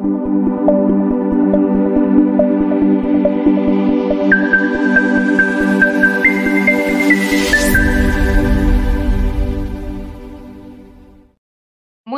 Muy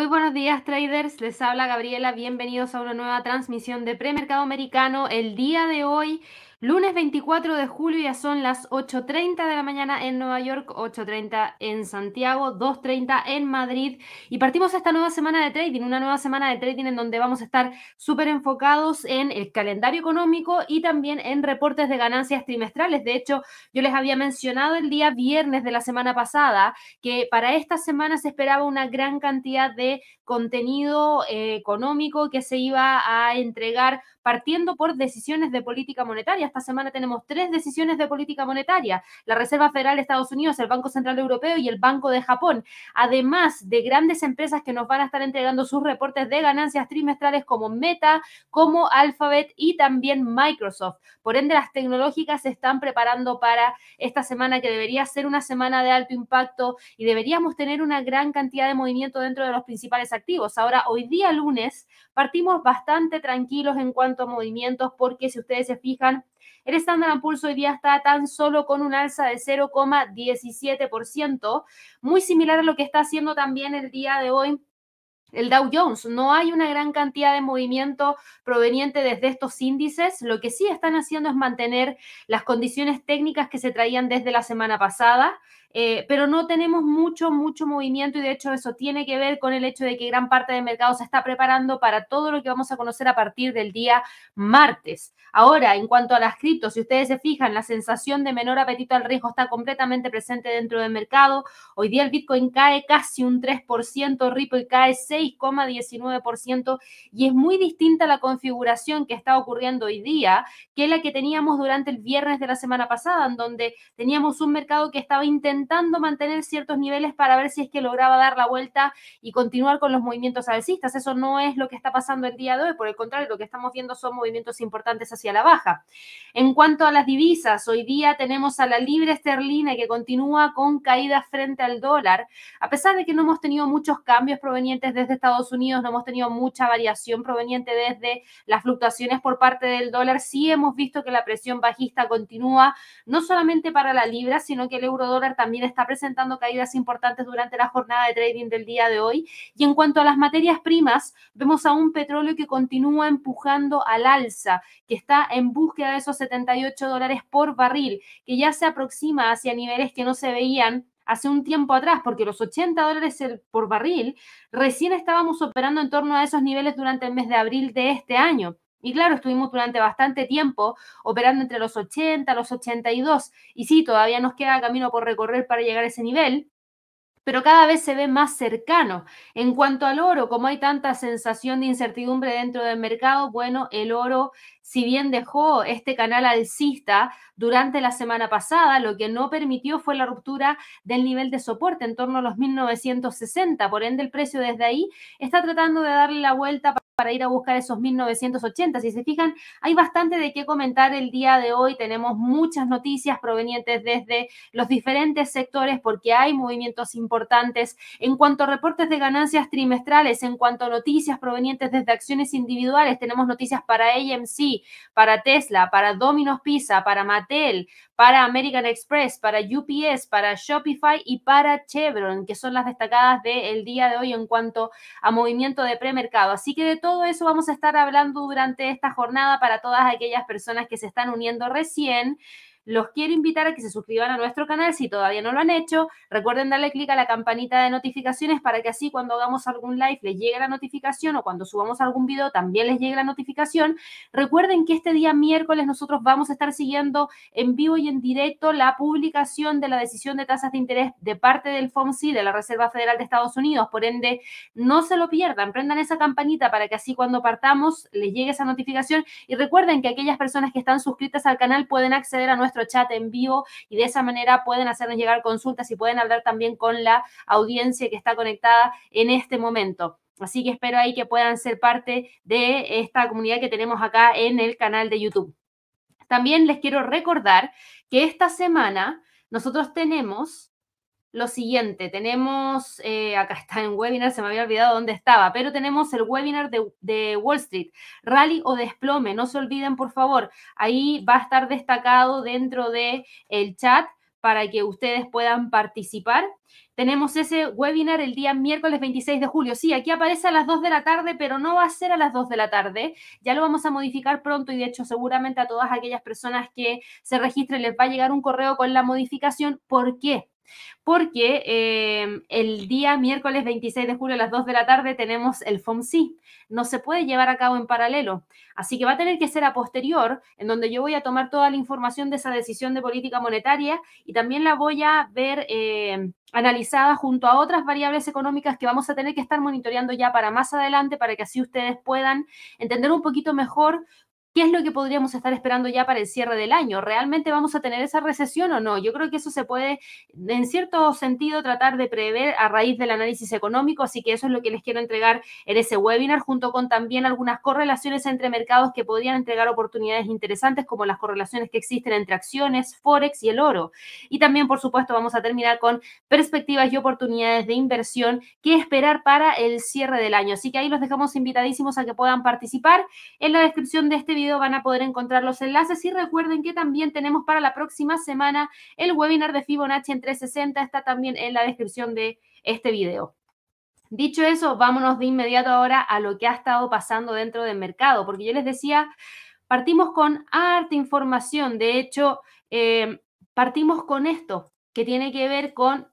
buenos días traders, les habla Gabriela, bienvenidos a una nueva transmisión de premercado americano. El día de hoy Lunes 24 de julio ya son las 8.30 de la mañana en Nueva York, 8.30 en Santiago, 2.30 en Madrid y partimos esta nueva semana de trading, una nueva semana de trading en donde vamos a estar súper enfocados en el calendario económico y también en reportes de ganancias trimestrales. De hecho, yo les había mencionado el día viernes de la semana pasada que para esta semana se esperaba una gran cantidad de contenido eh, económico que se iba a entregar partiendo por decisiones de política monetaria. Esta semana tenemos tres decisiones de política monetaria, la Reserva Federal de Estados Unidos, el Banco Central Europeo y el Banco de Japón, además de grandes empresas que nos van a estar entregando sus reportes de ganancias trimestrales como Meta, como Alphabet y también Microsoft. Por ende, las tecnológicas se están preparando para esta semana que debería ser una semana de alto impacto y deberíamos tener una gran cantidad de movimiento dentro de los principales activos. Ahora, hoy día lunes, partimos bastante tranquilos en cuanto a movimientos porque si ustedes se fijan, el Standard Poor's hoy día está tan solo con un alza de 0,17%, muy similar a lo que está haciendo también el día de hoy el Dow Jones. No hay una gran cantidad de movimiento proveniente desde estos índices. Lo que sí están haciendo es mantener las condiciones técnicas que se traían desde la semana pasada. Eh, pero no tenemos mucho, mucho movimiento y de hecho eso tiene que ver con el hecho de que gran parte del mercado se está preparando para todo lo que vamos a conocer a partir del día martes. Ahora, en cuanto a las criptos, si ustedes se fijan, la sensación de menor apetito al riesgo está completamente presente dentro del mercado. Hoy día el Bitcoin cae casi un 3%, Ripple cae 6,19% y es muy distinta la configuración que está ocurriendo hoy día que la que teníamos durante el viernes de la semana pasada, en donde teníamos un mercado que estaba intentando intentando mantener ciertos niveles para ver si es que lograba dar la vuelta y continuar con los movimientos alcistas. Eso no es lo que está pasando el día de hoy, por el contrario, lo que estamos viendo son movimientos importantes hacia la baja. En cuanto a las divisas, hoy día tenemos a la libre esterlina que continúa con caídas frente al dólar, a pesar de que no hemos tenido muchos cambios provenientes desde Estados Unidos, no hemos tenido mucha variación proveniente desde las fluctuaciones por parte del dólar, sí hemos visto que la presión bajista continúa, no solamente para la libra, sino que el euro dólar también también está presentando caídas importantes durante la jornada de trading del día de hoy. Y en cuanto a las materias primas, vemos a un petróleo que continúa empujando al alza, que está en búsqueda de esos 78 dólares por barril, que ya se aproxima hacia niveles que no se veían hace un tiempo atrás, porque los 80 dólares por barril recién estábamos operando en torno a esos niveles durante el mes de abril de este año. Y claro, estuvimos durante bastante tiempo operando entre los 80, los 82. Y sí, todavía nos queda camino por recorrer para llegar a ese nivel, pero cada vez se ve más cercano. En cuanto al oro, como hay tanta sensación de incertidumbre dentro del mercado, bueno, el oro, si bien dejó este canal alcista durante la semana pasada, lo que no permitió fue la ruptura del nivel de soporte en torno a los 1960. Por ende, el precio desde ahí está tratando de darle la vuelta para ir a buscar esos 1980. Si se fijan, hay bastante de qué comentar el día de hoy. Tenemos muchas noticias provenientes desde los diferentes sectores porque hay movimientos importantes en cuanto a reportes de ganancias trimestrales, en cuanto a noticias provenientes desde acciones individuales. Tenemos noticias para AMC, para Tesla, para Domino's Pizza, para Mattel, para American Express, para UPS, para Shopify y para Chevron, que son las destacadas del día de hoy en cuanto a movimiento de premercado. Así que de todo eso vamos a estar hablando durante esta jornada para todas aquellas personas que se están uniendo recién. Los quiero invitar a que se suscriban a nuestro canal si todavía no lo han hecho. Recuerden darle clic a la campanita de notificaciones para que así cuando hagamos algún live les llegue la notificación o cuando subamos algún video también les llegue la notificación. Recuerden que este día miércoles nosotros vamos a estar siguiendo en vivo y en directo la publicación de la decisión de tasas de interés de parte del FOMC, de la Reserva Federal de Estados Unidos. Por ende, no se lo pierdan, prendan esa campanita para que así cuando partamos les llegue esa notificación. Y recuerden que aquellas personas que están suscritas al canal pueden acceder a nuestro nuestro chat en vivo y de esa manera pueden hacernos llegar consultas y pueden hablar también con la audiencia que está conectada en este momento. Así que espero ahí que puedan ser parte de esta comunidad que tenemos acá en el canal de YouTube. También les quiero recordar que esta semana nosotros tenemos lo siguiente, tenemos, eh, acá está en webinar, se me había olvidado dónde estaba, pero tenemos el webinar de, de, Wall Street, rally o desplome, no se olviden por favor, ahí va a estar destacado dentro del el chat para que ustedes puedan participar. Tenemos ese webinar el día miércoles 26 de julio. Sí, aquí aparece a las 2 de la tarde, pero no va a ser a las 2 de la tarde. Ya lo vamos a modificar pronto y de hecho seguramente a todas aquellas personas que se registren les va a llegar un correo con la modificación. ¿Por qué? Porque eh, el día miércoles 26 de julio a las 2 de la tarde tenemos el FOMC. No se puede llevar a cabo en paralelo. Así que va a tener que ser a posterior, en donde yo voy a tomar toda la información de esa decisión de política monetaria y también la voy a ver eh, analizada junto a otras variables económicas que vamos a tener que estar monitoreando ya para más adelante, para que así ustedes puedan entender un poquito mejor ¿Qué es lo que podríamos estar esperando ya para el cierre del año? ¿Realmente vamos a tener esa recesión o no? Yo creo que eso se puede, en cierto sentido, tratar de prever a raíz del análisis económico, así que eso es lo que les quiero entregar en ese webinar, junto con también algunas correlaciones entre mercados que podrían entregar oportunidades interesantes, como las correlaciones que existen entre acciones, Forex y el oro. Y también, por supuesto, vamos a terminar con perspectivas y oportunidades de inversión que esperar para el cierre del año. Así que ahí los dejamos invitadísimos a que puedan participar. En la descripción de este video van a poder encontrar los enlaces y recuerden que también tenemos para la próxima semana el webinar de Fibonacci en 360, está también en la descripción de este video. Dicho eso, vámonos de inmediato ahora a lo que ha estado pasando dentro del mercado, porque yo les decía, partimos con harta información, de hecho, eh, partimos con esto, que tiene que ver con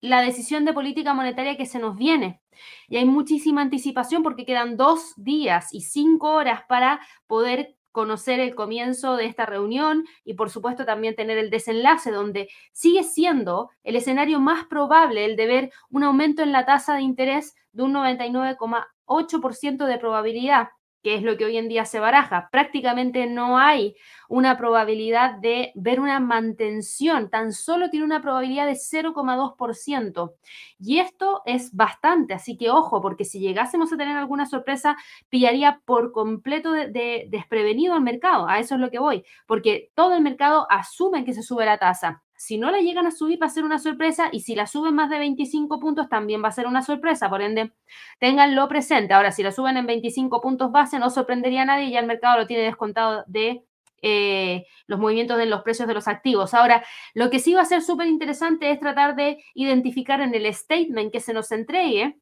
la decisión de política monetaria que se nos viene. Y hay muchísima anticipación porque quedan dos días y cinco horas para poder conocer el comienzo de esta reunión y por supuesto también tener el desenlace donde sigue siendo el escenario más probable el de ver un aumento en la tasa de interés de un 99,8% de probabilidad que es lo que hoy en día se baraja. Prácticamente no hay una probabilidad de ver una mantención, tan solo tiene una probabilidad de 0,2%. Y esto es bastante, así que ojo, porque si llegásemos a tener alguna sorpresa, pillaría por completo de, desprevenido al mercado. A eso es lo que voy, porque todo el mercado asume que se sube la tasa. Si no la llegan a subir va a ser una sorpresa y si la suben más de 25 puntos también va a ser una sorpresa. Por ende, ténganlo presente. Ahora, si la suben en 25 puntos base no sorprendería a nadie, ya el mercado lo tiene descontado de eh, los movimientos de los precios de los activos. Ahora, lo que sí va a ser súper interesante es tratar de identificar en el statement que se nos entregue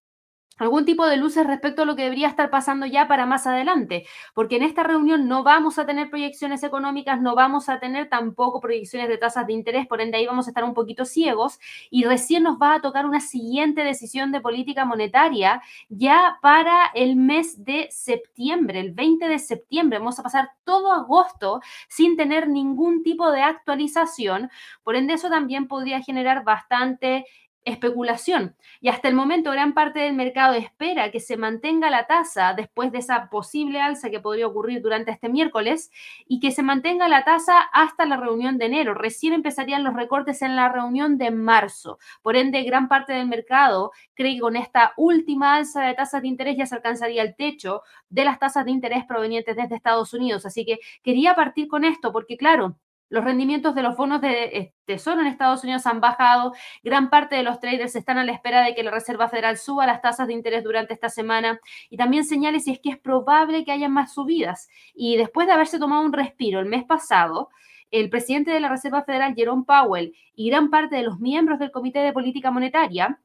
algún tipo de luces respecto a lo que debería estar pasando ya para más adelante, porque en esta reunión no vamos a tener proyecciones económicas, no vamos a tener tampoco proyecciones de tasas de interés, por ende ahí vamos a estar un poquito ciegos y recién nos va a tocar una siguiente decisión de política monetaria ya para el mes de septiembre, el 20 de septiembre. Vamos a pasar todo agosto sin tener ningún tipo de actualización, por ende eso también podría generar bastante especulación. Y hasta el momento gran parte del mercado espera que se mantenga la tasa después de esa posible alza que podría ocurrir durante este miércoles y que se mantenga la tasa hasta la reunión de enero. Recién empezarían los recortes en la reunión de marzo. Por ende, gran parte del mercado cree que con esta última alza de tasas de interés ya se alcanzaría el techo de las tasas de interés provenientes desde Estados Unidos. Así que quería partir con esto porque, claro, los rendimientos de los bonos de tesoro en Estados Unidos han bajado. Gran parte de los traders están a la espera de que la Reserva Federal suba las tasas de interés durante esta semana y también señales si es que es probable que haya más subidas. Y después de haberse tomado un respiro el mes pasado, el presidente de la Reserva Federal, Jerome Powell, y gran parte de los miembros del Comité de Política Monetaria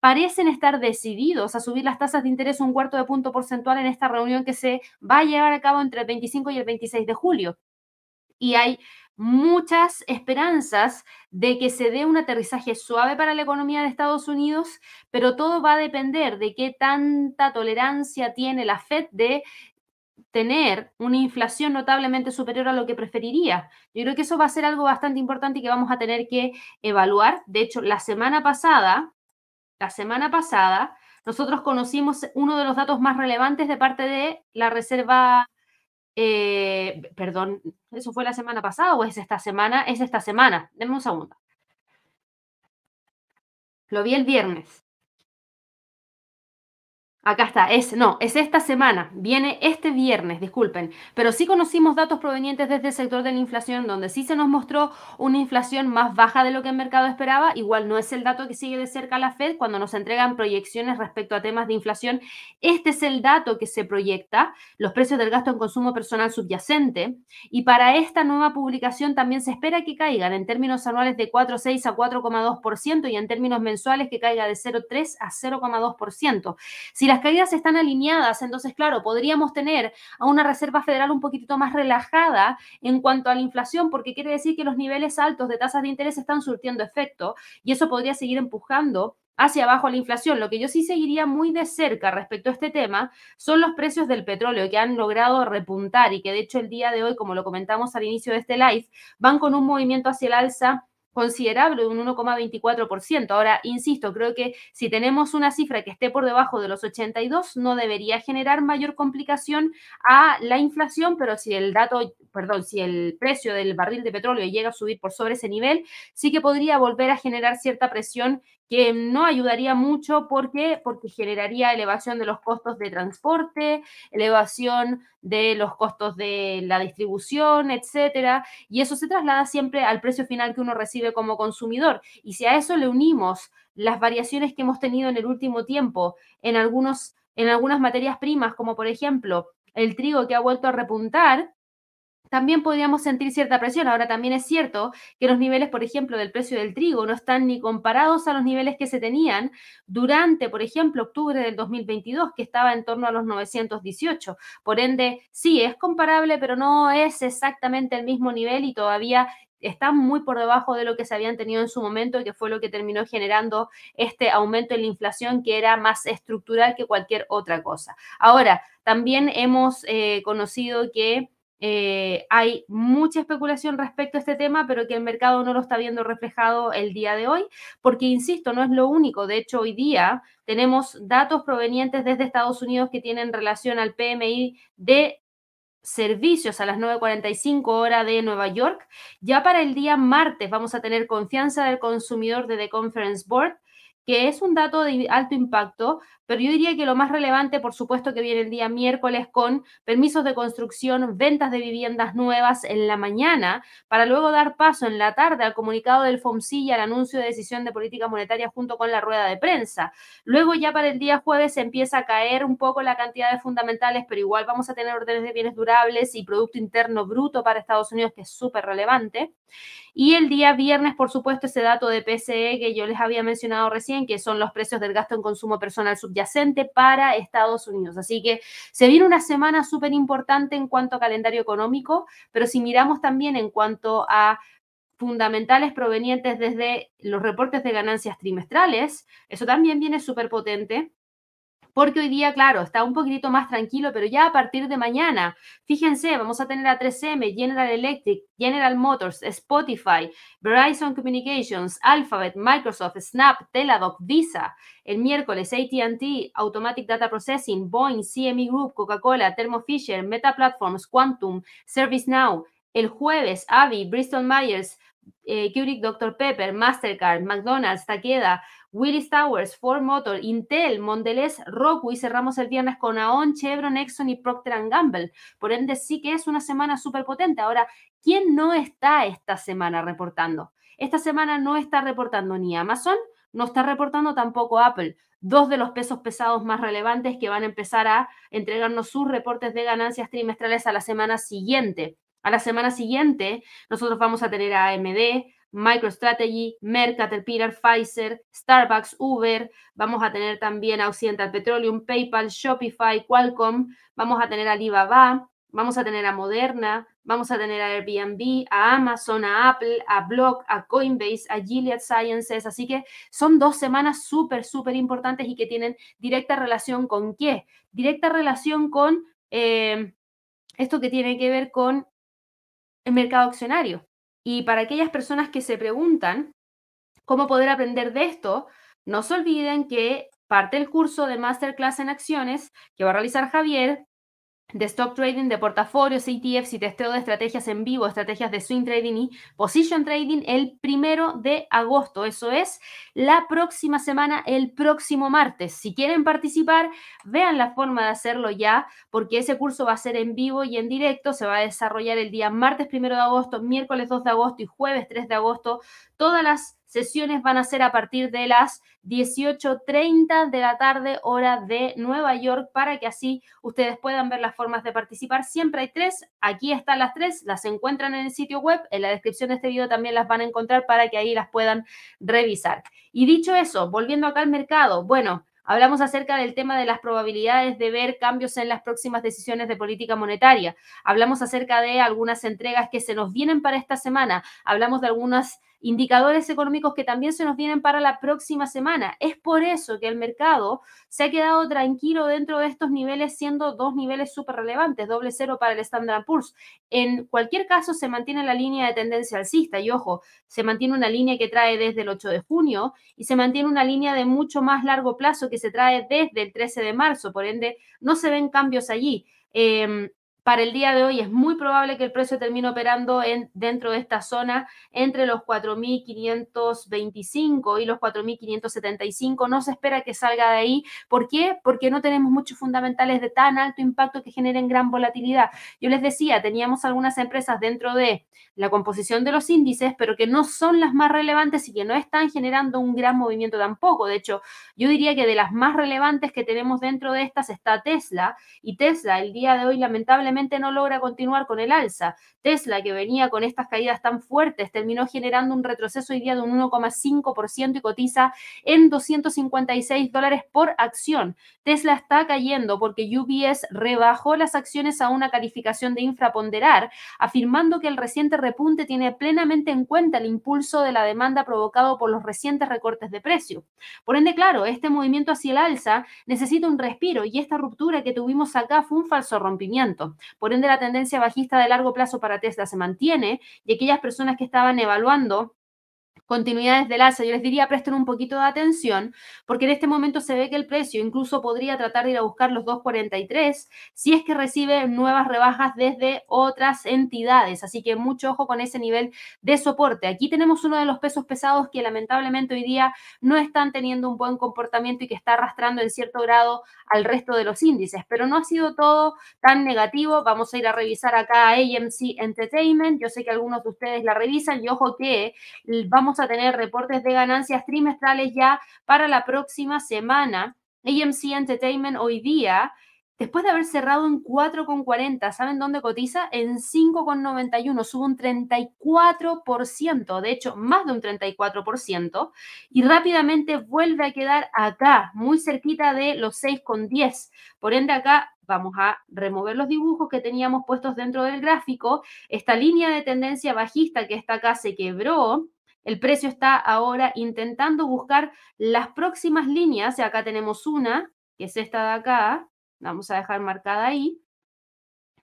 parecen estar decididos a subir las tasas de interés un cuarto de punto porcentual en esta reunión que se va a llevar a cabo entre el 25 y el 26 de julio. Y hay muchas esperanzas de que se dé un aterrizaje suave para la economía de Estados Unidos, pero todo va a depender de qué tanta tolerancia tiene la Fed de tener una inflación notablemente superior a lo que preferiría. Yo creo que eso va a ser algo bastante importante y que vamos a tener que evaluar. De hecho, la semana pasada, la semana pasada, nosotros conocimos uno de los datos más relevantes de parte de la Reserva eh, perdón, ¿eso fue la semana pasada o es esta semana? Es esta semana. Denme un segundo. Lo vi el viernes. Acá está, es, no, es esta semana, viene este viernes, disculpen, pero sí conocimos datos provenientes desde el sector de la inflación, donde sí se nos mostró una inflación más baja de lo que el mercado esperaba, igual no es el dato que sigue de cerca la Fed cuando nos entregan proyecciones respecto a temas de inflación, este es el dato que se proyecta, los precios del gasto en consumo personal subyacente, y para esta nueva publicación también se espera que caigan en términos anuales de 4,6 a 4,2% y en términos mensuales que caiga de 0,3 a 0,2%. Si las caídas están alineadas, entonces, claro, podríamos tener a una Reserva Federal un poquitito más relajada en cuanto a la inflación, porque quiere decir que los niveles altos de tasas de interés están surtiendo efecto y eso podría seguir empujando hacia abajo la inflación. Lo que yo sí seguiría muy de cerca respecto a este tema son los precios del petróleo que han logrado repuntar y que de hecho el día de hoy, como lo comentamos al inicio de este live, van con un movimiento hacia el alza considerable de un 1,24%. Ahora, insisto, creo que si tenemos una cifra que esté por debajo de los 82, no debería generar mayor complicación a la inflación, pero si el dato, perdón, si el precio del barril de petróleo llega a subir por sobre ese nivel, sí que podría volver a generar cierta presión que no ayudaría mucho porque porque generaría elevación de los costos de transporte, elevación de los costos de la distribución, etcétera, y eso se traslada siempre al precio final que uno recibe como consumidor. Y si a eso le unimos las variaciones que hemos tenido en el último tiempo en algunos en algunas materias primas, como por ejemplo el trigo que ha vuelto a repuntar, también podríamos sentir cierta presión. Ahora también es cierto que los niveles, por ejemplo, del precio del trigo no están ni comparados a los niveles que se tenían durante, por ejemplo, octubre del 2022, que estaba en torno a los 918. Por ende, sí, es comparable, pero no es exactamente el mismo nivel y todavía están muy por debajo de lo que se habían tenido en su momento y que fue lo que terminó generando este aumento en la inflación que era más estructural que cualquier otra cosa. Ahora, también hemos eh, conocido que eh, hay mucha especulación respecto a este tema, pero que el mercado no lo está viendo reflejado el día de hoy, porque, insisto, no es lo único. De hecho, hoy día tenemos datos provenientes desde Estados Unidos que tienen relación al PMI de servicios a las 9.45 hora de Nueva York. Ya para el día martes vamos a tener confianza del consumidor de The Conference Board que es un dato de alto impacto, pero yo diría que lo más relevante, por supuesto, que viene el día miércoles con permisos de construcción, ventas de viviendas nuevas en la mañana, para luego dar paso en la tarde al comunicado del FOMC y al anuncio de decisión de política monetaria junto con la rueda de prensa. Luego ya para el día jueves empieza a caer un poco la cantidad de fundamentales, pero igual vamos a tener órdenes de bienes durables y Producto Interno Bruto para Estados Unidos, que es súper relevante. Y el día viernes, por supuesto, ese dato de PCE que yo les había mencionado recién, que son los precios del gasto en consumo personal subyacente para Estados Unidos. Así que se viene una semana súper importante en cuanto a calendario económico, pero si miramos también en cuanto a fundamentales provenientes desde los reportes de ganancias trimestrales, eso también viene súper potente porque hoy día, claro, está un poquitito más tranquilo, pero ya a partir de mañana, fíjense, vamos a tener a 3M, General Electric, General Motors, Spotify, Verizon Communications, Alphabet, Microsoft, Snap, Teladoc, Visa. El miércoles, ATT, Automatic Data Processing, Boeing, CME Group, Coca-Cola, Thermo Fisher, Meta Platforms, Quantum, ServiceNow. El jueves, Avi, Bristol Myers, eh, Keurig Dr. Pepper, Mastercard, McDonald's, Takeda, Willis Towers, Ford Motor, Intel, Mondelez, Roku y cerramos el viernes con Aon, Chevron, Exxon y Procter Gamble. Por ende, sí que es una semana súper potente. Ahora, ¿quién no está esta semana reportando? Esta semana no está reportando ni Amazon, no está reportando tampoco Apple, dos de los pesos pesados más relevantes que van a empezar a entregarnos sus reportes de ganancias trimestrales a la semana siguiente. A la semana siguiente, nosotros vamos a tener a AMD, MicroStrategy, Merck, Caterpillar, Pfizer, Starbucks, Uber, vamos a tener también a Occidental Petroleum, PayPal, Shopify, Qualcomm, vamos a tener a Alibaba, vamos a tener a Moderna, vamos a tener a Airbnb, a Amazon, a Apple, a Block, a Coinbase, a Gilead Sciences. Así que son dos semanas súper, súper importantes y que tienen directa relación con qué? Directa relación con eh, esto que tiene que ver con el mercado accionario. Y para aquellas personas que se preguntan cómo poder aprender de esto, no se olviden que parte del curso de Masterclass en Acciones que va a realizar Javier de stock trading, de portafolios, ETFs y testeo de estrategias en vivo, estrategias de swing trading y position trading el primero de agosto. Eso es la próxima semana, el próximo martes. Si quieren participar, vean la forma de hacerlo ya, porque ese curso va a ser en vivo y en directo. Se va a desarrollar el día martes primero de agosto, miércoles 2 de agosto y jueves 3 de agosto. Todas las sesiones van a ser a partir de las 18.30 de la tarde, hora de Nueva York, para que así ustedes puedan ver las formas de participar. Siempre hay tres, aquí están las tres, las encuentran en el sitio web, en la descripción de este video también las van a encontrar para que ahí las puedan revisar. Y dicho eso, volviendo acá al mercado, bueno, Hablamos acerca del tema de las probabilidades de ver cambios en las próximas decisiones de política monetaria. Hablamos acerca de algunas entregas que se nos vienen para esta semana. Hablamos de algunas indicadores económicos que también se nos vienen para la próxima semana. Es por eso que el mercado se ha quedado tranquilo dentro de estos niveles, siendo dos niveles súper relevantes, doble cero para el Standard Poor's. En cualquier caso, se mantiene la línea de tendencia alcista y ojo, se mantiene una línea que trae desde el 8 de junio y se mantiene una línea de mucho más largo plazo que se trae desde el 13 de marzo, por ende, no se ven cambios allí. Em, para el día de hoy es muy probable que el precio termine operando en, dentro de esta zona entre los 4.525 y los 4.575. No se espera que salga de ahí. ¿Por qué? Porque no tenemos muchos fundamentales de tan alto impacto que generen gran volatilidad. Yo les decía, teníamos algunas empresas dentro de la composición de los índices, pero que no son las más relevantes y que no están generando un gran movimiento tampoco. De hecho, yo diría que de las más relevantes que tenemos dentro de estas está Tesla y Tesla el día de hoy lamentablemente no logra continuar con el alza. Tesla, que venía con estas caídas tan fuertes, terminó generando un retroceso hoy día de un 1,5% y cotiza en 256 dólares por acción. Tesla está cayendo porque UBS rebajó las acciones a una calificación de infraponderar, afirmando que el reciente repunte tiene plenamente en cuenta el impulso de la demanda provocado por los recientes recortes de precio. Por ende, claro, este movimiento hacia el alza necesita un respiro y esta ruptura que tuvimos acá fue un falso rompimiento. Por ende, la tendencia bajista de largo plazo para Tesla se mantiene y aquellas personas que estaban evaluando continuidades del alza, yo les diría presten un poquito de atención, porque en este momento se ve que el precio incluso podría tratar de ir a buscar los 2.43 si es que recibe nuevas rebajas desde otras entidades. Así que mucho ojo con ese nivel de soporte. Aquí tenemos uno de los pesos pesados que lamentablemente hoy día no están teniendo un buen comportamiento y que está arrastrando en cierto grado al resto de los índices, pero no ha sido todo tan negativo. Vamos a ir a revisar acá AMC Entertainment. Yo sé que algunos de ustedes la revisan y ojo que vamos a tener reportes de ganancias trimestrales ya para la próxima semana. AMC Entertainment hoy día, después de haber cerrado en 4,40, ¿saben dónde cotiza? En 5,91, sube un 34%, de hecho, más de un 34%, y rápidamente vuelve a quedar acá, muy cerquita de los 6,10. Por ende, acá vamos a remover los dibujos que teníamos puestos dentro del gráfico. Esta línea de tendencia bajista que está acá se quebró el precio está ahora intentando buscar las próximas líneas. Y acá tenemos una, que es esta de acá. Vamos a dejar marcada ahí.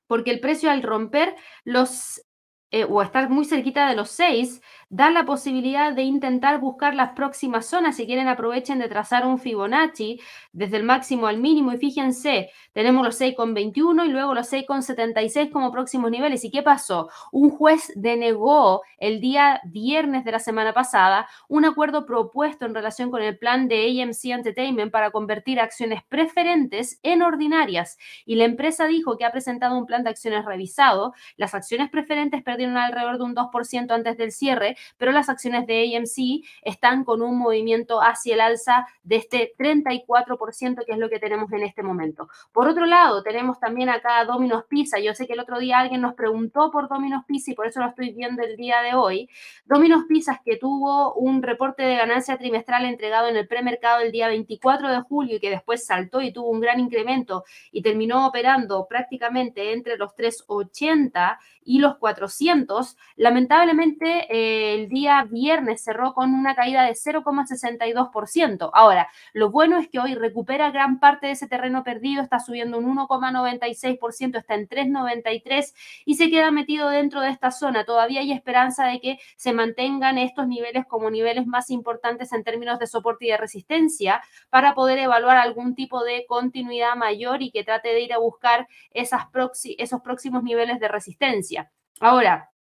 Porque el precio al romper los eh, o estar muy cerquita de los 6, da la posibilidad de intentar buscar las próximas zonas. Si quieren, aprovechen de trazar un Fibonacci desde el máximo al mínimo. Y fíjense, tenemos los 6,21 y luego los 6,76 como próximos niveles. ¿Y qué pasó? Un juez denegó el día viernes de la semana pasada un acuerdo propuesto en relación con el plan de AMC Entertainment para convertir acciones preferentes en ordinarias. Y la empresa dijo que ha presentado un plan de acciones revisado. Las acciones preferentes perdieron alrededor de un 2% antes del cierre, pero las acciones de AMC están con un movimiento hacia el alza de este 34%, que es lo que tenemos en este momento. Por otro lado, tenemos también acá Domino's Pizza. Yo sé que el otro día alguien nos preguntó por Domino's Pizza y por eso lo estoy viendo el día de hoy. Domino's Pizza que tuvo un reporte de ganancia trimestral entregado en el premercado el día 24 de julio y que después saltó y tuvo un gran incremento y terminó operando prácticamente entre los 380 y los 400 lamentablemente el día viernes cerró con una caída de 0,62%. Ahora, lo bueno es que hoy recupera gran parte de ese terreno perdido, está subiendo un 1,96%, está en 3,93 y se queda metido dentro de esta zona. Todavía hay esperanza de que se mantengan estos niveles como niveles más importantes en términos de soporte y de resistencia para poder evaluar algún tipo de continuidad mayor y que trate de ir a buscar esos próximos niveles de resistencia. Ahora,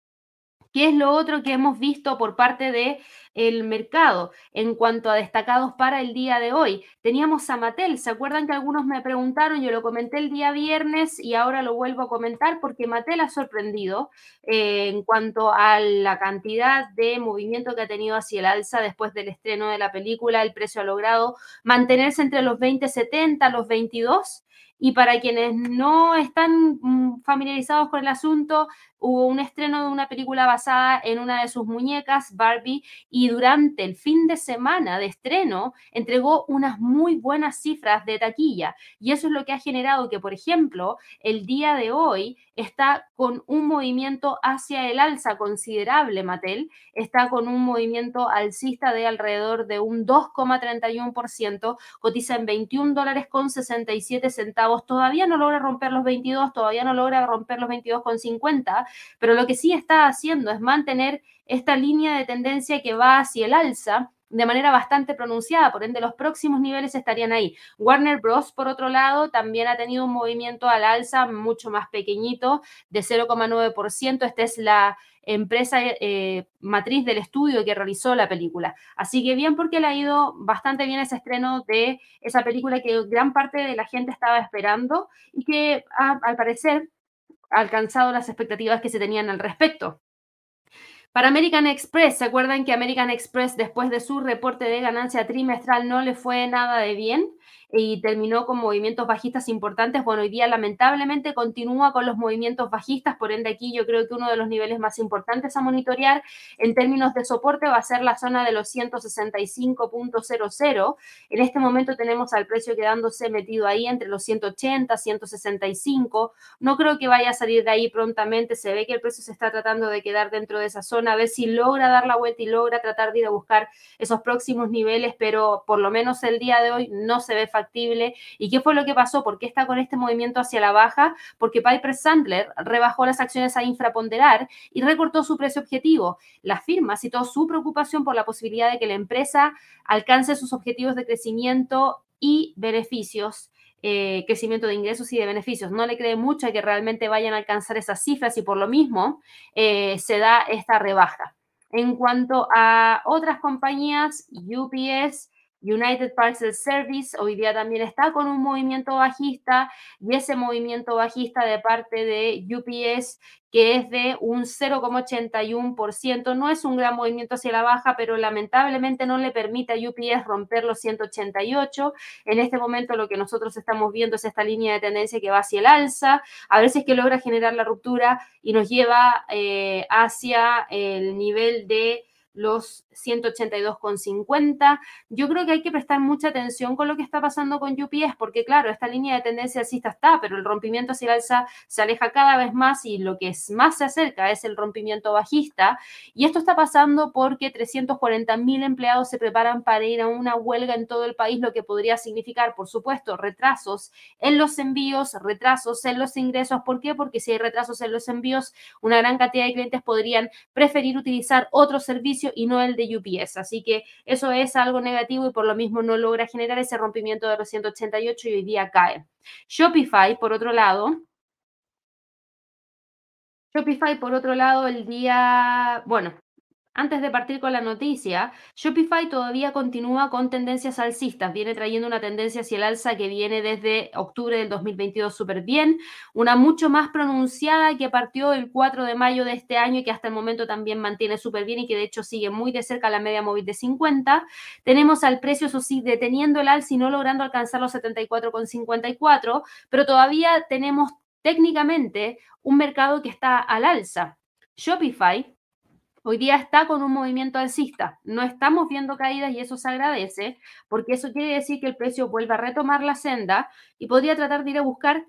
¿Qué es lo otro que hemos visto por parte del el mercado en cuanto a destacados para el día de hoy? Teníamos a Mattel, ¿se acuerdan que algunos me preguntaron? Yo lo comenté el día viernes y ahora lo vuelvo a comentar porque Mattel ha sorprendido eh, en cuanto a la cantidad de movimiento que ha tenido hacia el alza después del estreno de la película. El precio ha logrado mantenerse entre los 20.70, los 22 y para quienes no están mm, familiarizados con el asunto, hubo un estreno de una película basada en una de sus muñecas, Barbie, y durante el fin de semana de estreno entregó unas muy buenas cifras de taquilla. Y eso es lo que ha generado que, por ejemplo, el día de hoy está con un movimiento hacia el alza considerable, Mattel, está con un movimiento alcista de alrededor de un 2,31%, cotiza en 21 dólares con 67 centavos, todavía no logra romper los 22, todavía no logra romper los 22,50, pero lo que sí está haciendo es mantener esta línea de tendencia que va hacia el alza de manera bastante pronunciada, por ende los próximos niveles estarían ahí. Warner Bros, por otro lado, también ha tenido un movimiento al alza mucho más pequeñito, de 0,9%. Esta es la empresa eh, matriz del estudio que realizó la película. Así que bien porque le ha ido bastante bien ese estreno de esa película que gran parte de la gente estaba esperando y que al parecer ha alcanzado las expectativas que se tenían al respecto. Para American Express, ¿se acuerdan que American Express después de su reporte de ganancia trimestral no le fue nada de bien? Y terminó con movimientos bajistas importantes. Bueno, hoy día lamentablemente continúa con los movimientos bajistas, por ende aquí yo creo que uno de los niveles más importantes a monitorear en términos de soporte va a ser la zona de los 165.00. En este momento tenemos al precio quedándose metido ahí entre los 180, 165. No creo que vaya a salir de ahí prontamente. Se ve que el precio se está tratando de quedar dentro de esa zona, a ver si logra dar la vuelta y logra tratar de ir a buscar esos próximos niveles, pero por lo menos el día de hoy no se ve factible. ¿Y qué fue lo que pasó? ¿Por qué está con este movimiento hacia la baja? Porque Piper Sandler rebajó las acciones a infraponderar y recortó su precio objetivo. La firma citó su preocupación por la posibilidad de que la empresa alcance sus objetivos de crecimiento y beneficios eh, crecimiento de ingresos y de beneficios. No le cree mucho a que realmente vayan a alcanzar esas cifras y por lo mismo eh, se da esta rebaja. En cuanto a otras compañías, UPS United Parcel Service hoy día también está con un movimiento bajista y ese movimiento bajista de parte de UPS que es de un 0,81%. No es un gran movimiento hacia la baja, pero lamentablemente no le permite a UPS romper los 188. En este momento lo que nosotros estamos viendo es esta línea de tendencia que va hacia el alza. A ver si es que logra generar la ruptura y nos lleva eh, hacia el nivel de los 182,50. Yo creo que hay que prestar mucha atención con lo que está pasando con UPS, porque claro, esta línea de tendencia alcista está, pero el rompimiento hacia el alza se aleja cada vez más y lo que es más se acerca es el rompimiento bajista. Y esto está pasando porque 340 mil empleados se preparan para ir a una huelga en todo el país, lo que podría significar, por supuesto, retrasos en los envíos, retrasos en los ingresos. ¿Por qué? Porque si hay retrasos en los envíos, una gran cantidad de clientes podrían preferir utilizar otro y no el de UPS. Así que eso es algo negativo y por lo mismo no logra generar ese rompimiento de los 188 y hoy día cae. Shopify, por otro lado, Shopify, por otro lado, el día, bueno, antes de partir con la noticia, Shopify todavía continúa con tendencias alcistas, viene trayendo una tendencia hacia el alza que viene desde octubre del 2022 súper bien, una mucho más pronunciada que partió el 4 de mayo de este año y que hasta el momento también mantiene súper bien y que de hecho sigue muy de cerca la media móvil de 50. Tenemos al precio, eso sí, deteniendo el alza y no logrando alcanzar los 74,54, pero todavía tenemos técnicamente un mercado que está al alza. Shopify hoy día está con un movimiento alcista. No estamos viendo caídas y eso se agradece, porque eso quiere decir que el precio vuelve a retomar la senda y podría tratar de ir a buscar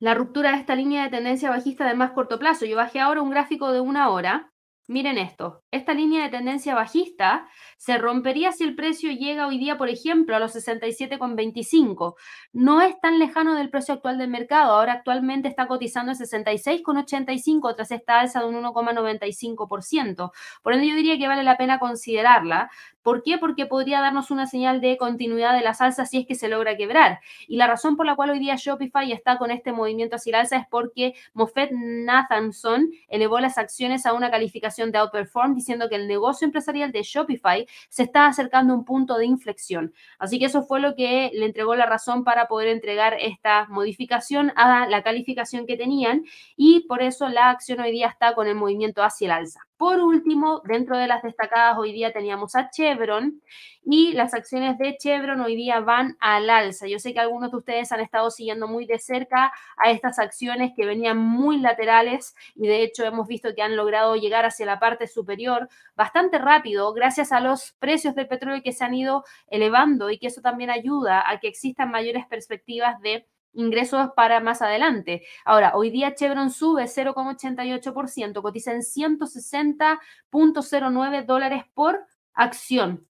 la ruptura de esta línea de tendencia bajista de más corto plazo. Yo bajé ahora un gráfico de una hora Miren esto, esta línea de tendencia bajista se rompería si el precio llega hoy día, por ejemplo, a los 67,25. No es tan lejano del precio actual del mercado. Ahora actualmente está cotizando en 66,85 tras esta alza de un 1,95%. Por ende, yo diría que vale la pena considerarla. ¿Por qué? Porque podría darnos una señal de continuidad de la salsa si es que se logra quebrar. Y la razón por la cual hoy día Shopify está con este movimiento hacia el alza es porque Moffett Nathanson elevó las acciones a una calificación de outperform diciendo que el negocio empresarial de Shopify se está acercando a un punto de inflexión. Así que eso fue lo que le entregó la razón para poder entregar esta modificación a la calificación que tenían y por eso la acción hoy día está con el movimiento hacia el alza. Por último, dentro de las destacadas hoy día teníamos a Chevron y las acciones de Chevron hoy día van al alza. Yo sé que algunos de ustedes han estado siguiendo muy de cerca a estas acciones que venían muy laterales y de hecho hemos visto que han logrado llegar hacia la parte superior bastante rápido gracias a los precios del petróleo que se han ido elevando y que eso también ayuda a que existan mayores perspectivas de ingresos para más adelante. Ahora, hoy día Chevron sube 0,88%, cotiza en 160.09 dólares por acción.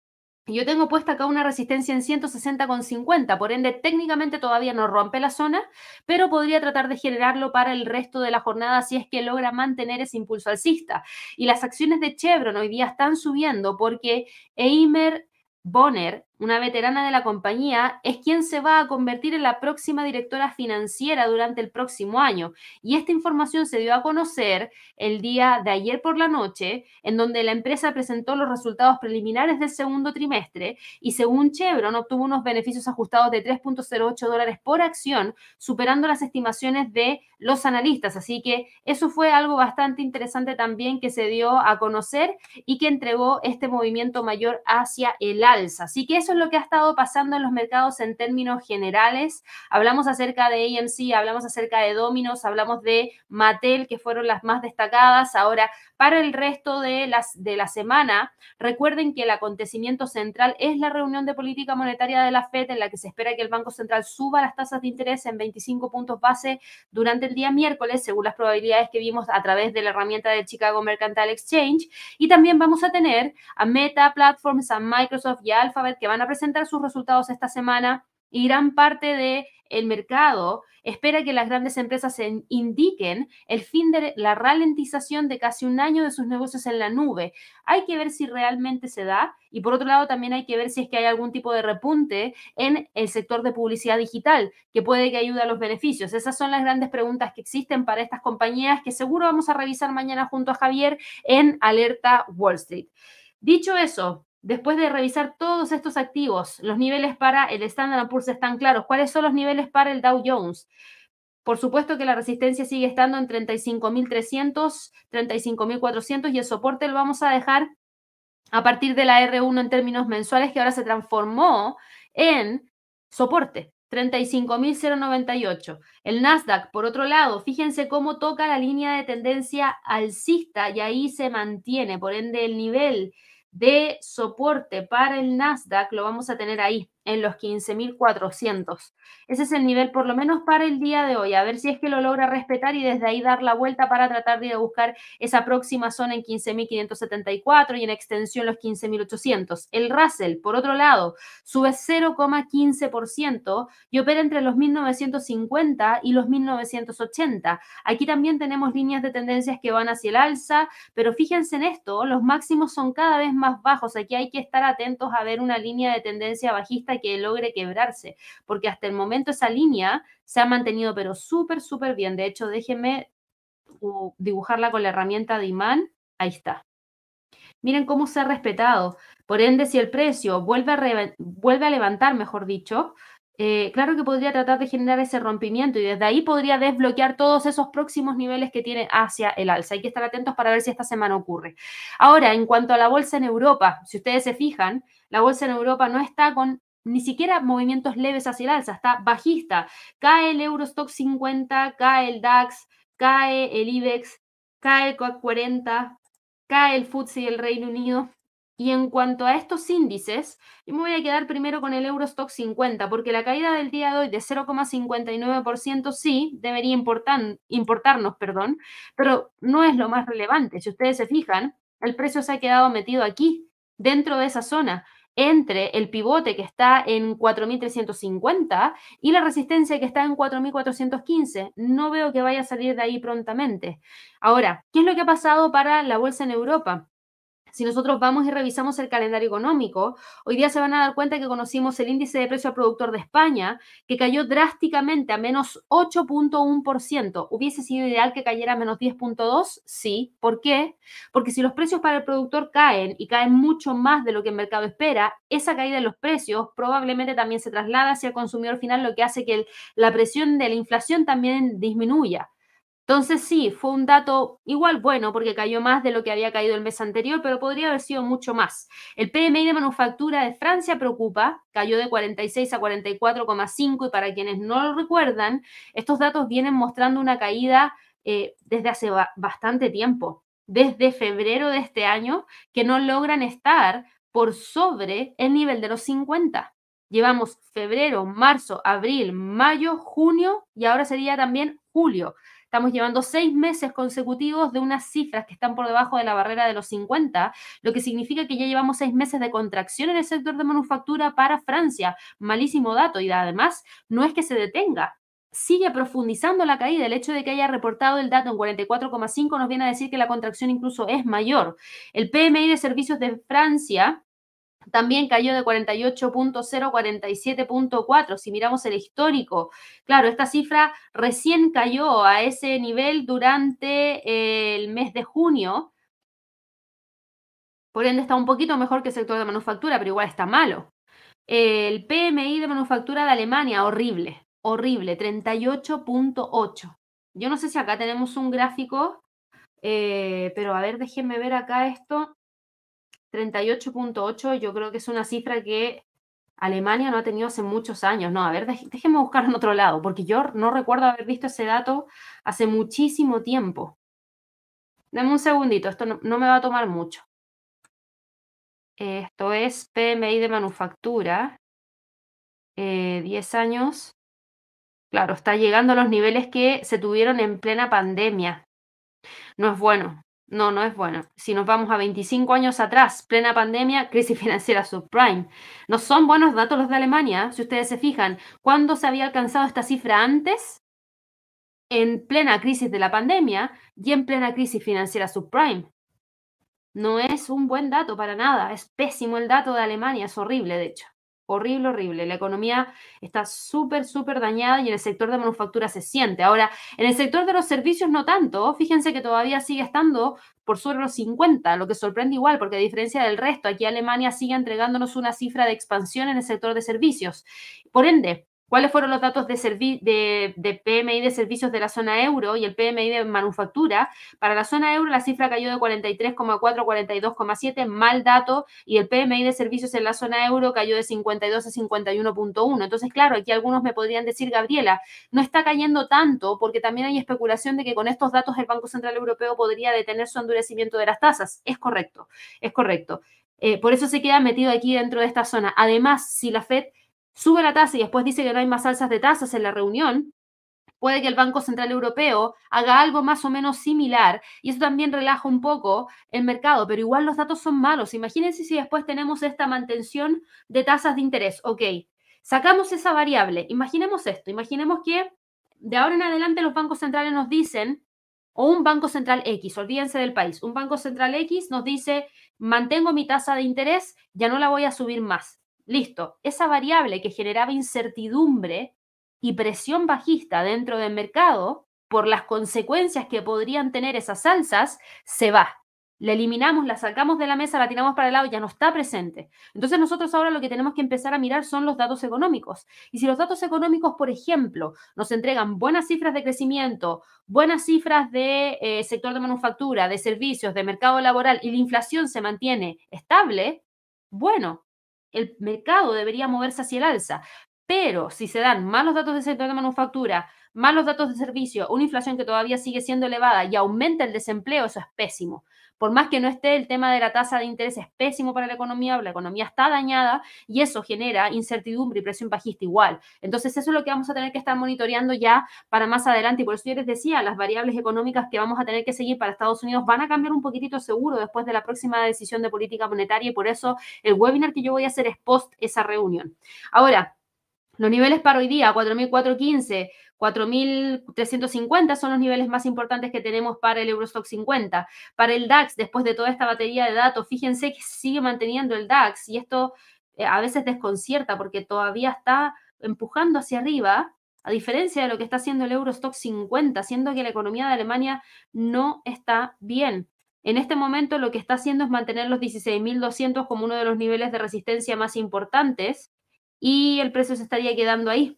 Yo tengo puesta acá una resistencia en 160,50, por ende técnicamente todavía no rompe la zona, pero podría tratar de generarlo para el resto de la jornada si es que logra mantener ese impulso alcista. Y las acciones de Chevron hoy día están subiendo porque Eimer Bonner, una veterana de la compañía, es quien se va a convertir en la próxima directora financiera durante el próximo año. Y esta información se dio a conocer el día de ayer por la noche, en donde la empresa presentó los resultados preliminares del segundo trimestre y según Chevron obtuvo unos beneficios ajustados de 3.08 dólares por acción, superando las estimaciones de los analistas. Así que eso fue algo bastante interesante también que se dio a conocer y que entregó este movimiento mayor hacia el alza. Así que eso es lo que ha estado pasando en los mercados en términos generales. Hablamos acerca de AMC, hablamos acerca de Dominos, hablamos de Mattel, que fueron las más destacadas. Ahora, para el resto de, las, de la semana, recuerden que el acontecimiento central es la reunión de política monetaria de la FED, en la que se espera que el Banco Central suba las tasas de interés en 25 puntos base durante el día miércoles, según las probabilidades que vimos a través de la herramienta del Chicago Mercantile Exchange. Y también vamos a tener a Meta Platforms, a Microsoft, y Alphabet que van a presentar sus resultados esta semana y gran parte del el mercado espera que las grandes empresas indiquen el fin de la ralentización de casi un año de sus negocios en la nube. Hay que ver si realmente se da y por otro lado también hay que ver si es que hay algún tipo de repunte en el sector de publicidad digital que puede que ayude a los beneficios. Esas son las grandes preguntas que existen para estas compañías que seguro vamos a revisar mañana junto a Javier en Alerta Wall Street. Dicho eso, Después de revisar todos estos activos, los niveles para el Standard Poor's están claros. ¿Cuáles son los niveles para el Dow Jones? Por supuesto que la resistencia sigue estando en 35.300, 35.400 y el soporte lo vamos a dejar a partir de la R1 en términos mensuales que ahora se transformó en soporte. 35.098. El Nasdaq, por otro lado, fíjense cómo toca la línea de tendencia alcista y ahí se mantiene. Por ende, el nivel de soporte para el Nasdaq lo vamos a tener ahí, en los 15.400. Ese es el nivel por lo menos para el día de hoy. A ver si es que lo logra respetar y desde ahí dar la vuelta para tratar de buscar esa próxima zona en 15.574 y en extensión los 15.800. El Russell, por otro lado, sube 0,15% y opera entre los 1.950 y los 1.980. Aquí también tenemos líneas de tendencias que van hacia el alza, pero fíjense en esto, los máximos son cada vez más bajos. Aquí hay que estar atentos a ver una línea de tendencia bajista que logre quebrarse, porque hasta el momento esa línea se ha mantenido pero súper, súper bien. De hecho, déjenme dibujarla con la herramienta de imán. Ahí está. Miren cómo se ha respetado. Por ende, si el precio vuelve a, vuelve a levantar, mejor dicho, eh, claro que podría tratar de generar ese rompimiento y desde ahí podría desbloquear todos esos próximos niveles que tiene hacia el alza. Hay que estar atentos para ver si esta semana ocurre. Ahora, en cuanto a la bolsa en Europa, si ustedes se fijan, la bolsa en Europa no está con ni siquiera movimientos leves hacia el alza, está bajista. Cae el Eurostock 50, cae el DAX, cae el IBEX, cae el COAC 40, cae el FTSE y el Reino Unido. Y en cuanto a estos índices, yo me voy a quedar primero con el Eurostock 50, porque la caída del día de hoy de 0,59% sí debería importarnos, perdón, pero no es lo más relevante. Si ustedes se fijan, el precio se ha quedado metido aquí, dentro de esa zona, entre el pivote que está en 4.350 y la resistencia que está en 4.415. No veo que vaya a salir de ahí prontamente. Ahora, ¿qué es lo que ha pasado para la bolsa en Europa? Si nosotros vamos y revisamos el calendario económico, hoy día se van a dar cuenta que conocimos el índice de precio al productor de España, que cayó drásticamente a menos 8.1%. ¿Hubiese sido ideal que cayera a menos 10.2%? Sí. ¿Por qué? Porque si los precios para el productor caen y caen mucho más de lo que el mercado espera, esa caída en los precios probablemente también se traslada hacia el consumidor final, lo que hace que la presión de la inflación también disminuya. Entonces sí, fue un dato igual bueno porque cayó más de lo que había caído el mes anterior, pero podría haber sido mucho más. El PMI de manufactura de Francia preocupa, cayó de 46 a 44,5 y para quienes no lo recuerdan, estos datos vienen mostrando una caída eh, desde hace bastante tiempo, desde febrero de este año, que no logran estar por sobre el nivel de los 50. Llevamos febrero, marzo, abril, mayo, junio y ahora sería también julio. Estamos llevando seis meses consecutivos de unas cifras que están por debajo de la barrera de los 50, lo que significa que ya llevamos seis meses de contracción en el sector de manufactura para Francia. Malísimo dato y además no es que se detenga, sigue profundizando la caída. El hecho de que haya reportado el dato en 44,5 nos viene a decir que la contracción incluso es mayor. El PMI de servicios de Francia también cayó de 48.0 a 47.4. Si miramos el histórico, claro, esta cifra recién cayó a ese nivel durante el mes de junio. Por ende, está un poquito mejor que el sector de manufactura, pero igual está malo. El PMI de manufactura de Alemania, horrible, horrible, 38.8. Yo no sé si acá tenemos un gráfico, eh, pero a ver, déjenme ver acá esto. 38.8 yo creo que es una cifra que Alemania no ha tenido hace muchos años. No, a ver, déjenme buscar en otro lado, porque yo no recuerdo haber visto ese dato hace muchísimo tiempo. Dame un segundito, esto no, me va a tomar mucho. Esto es PMI de manufactura. 10 eh, años. Claro, está llegando a los niveles que se tuvieron en plena pandemia. No es bueno. No, no es bueno. Si nos vamos a 25 años atrás, plena pandemia, crisis financiera subprime. No son buenos datos los de Alemania, si ustedes se fijan. ¿Cuándo se había alcanzado esta cifra antes? En plena crisis de la pandemia y en plena crisis financiera subprime. No es un buen dato para nada. Es pésimo el dato de Alemania, es horrible, de hecho horrible, horrible. La economía está súper, súper dañada y en el sector de manufactura se siente. Ahora, en el sector de los servicios no tanto. Fíjense que todavía sigue estando por sobre los 50, lo que sorprende igual, porque a diferencia del resto, aquí Alemania sigue entregándonos una cifra de expansión en el sector de servicios. Por ende, cuáles fueron los datos de, PMI de servicios de la zona euro y el PMI de manufactura. Para la zona euro la cifra cayó de 43,4 a 42,7, mal dato, y el PMI de servicios en la zona euro cayó de 52 a 51.1. Entonces, claro, aquí algunos me podrían decir, Gabriela, no está cayendo tanto porque también hay especulación de que con estos datos el Banco Central Europeo podría detener su endurecimiento de las tasas. Es correcto, es correcto. Eh, por eso se queda metido aquí dentro de esta zona. Además, si la Fed sube la tasa y después dice que no hay más alzas de tasas en la reunión, puede que el Banco Central Europeo haga algo más o menos similar y eso también relaja un poco el mercado, pero igual los datos son malos. Imagínense si después tenemos esta mantención de tasas de interés. Ok, sacamos esa variable. Imaginemos esto, imaginemos que de ahora en adelante los bancos centrales nos dicen, o un banco central X, olvídense del país, un banco central X nos dice, mantengo mi tasa de interés, ya no la voy a subir más. Listo, esa variable que generaba incertidumbre y presión bajista dentro del mercado por las consecuencias que podrían tener esas alzas, se va. La eliminamos, la sacamos de la mesa, la tiramos para el lado, ya no está presente. Entonces nosotros ahora lo que tenemos que empezar a mirar son los datos económicos. Y si los datos económicos, por ejemplo, nos entregan buenas cifras de crecimiento, buenas cifras de eh, sector de manufactura, de servicios, de mercado laboral y la inflación se mantiene estable, bueno, el mercado debería moverse hacia el alza. Pero si se dan malos datos del sector de manufactura, más los datos de servicio, una inflación que todavía sigue siendo elevada y aumenta el desempleo, eso es pésimo por más que no esté el tema de la tasa de interés es pésimo para la economía, la economía está dañada y eso genera incertidumbre y presión bajista igual. Entonces eso es lo que vamos a tener que estar monitoreando ya para más adelante y por eso yo les decía, las variables económicas que vamos a tener que seguir para Estados Unidos van a cambiar un poquitito seguro después de la próxima decisión de política monetaria y por eso el webinar que yo voy a hacer es post esa reunión. Ahora, los niveles para hoy día, 4.415, 4.350 son los niveles más importantes que tenemos para el Eurostock 50. Para el DAX, después de toda esta batería de datos, fíjense que sigue manteniendo el DAX y esto eh, a veces desconcierta porque todavía está empujando hacia arriba, a diferencia de lo que está haciendo el Eurostock 50, siendo que la economía de Alemania no está bien. En este momento lo que está haciendo es mantener los 16.200 como uno de los niveles de resistencia más importantes y el precio se estaría quedando ahí.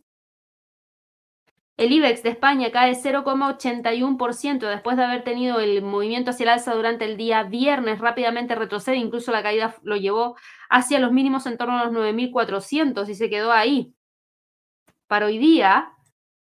El IBEX de España cae 0,81% después de haber tenido el movimiento hacia el alza durante el día viernes, rápidamente retrocede, incluso la caída lo llevó hacia los mínimos en torno a los 9.400 y se quedó ahí. Para hoy día,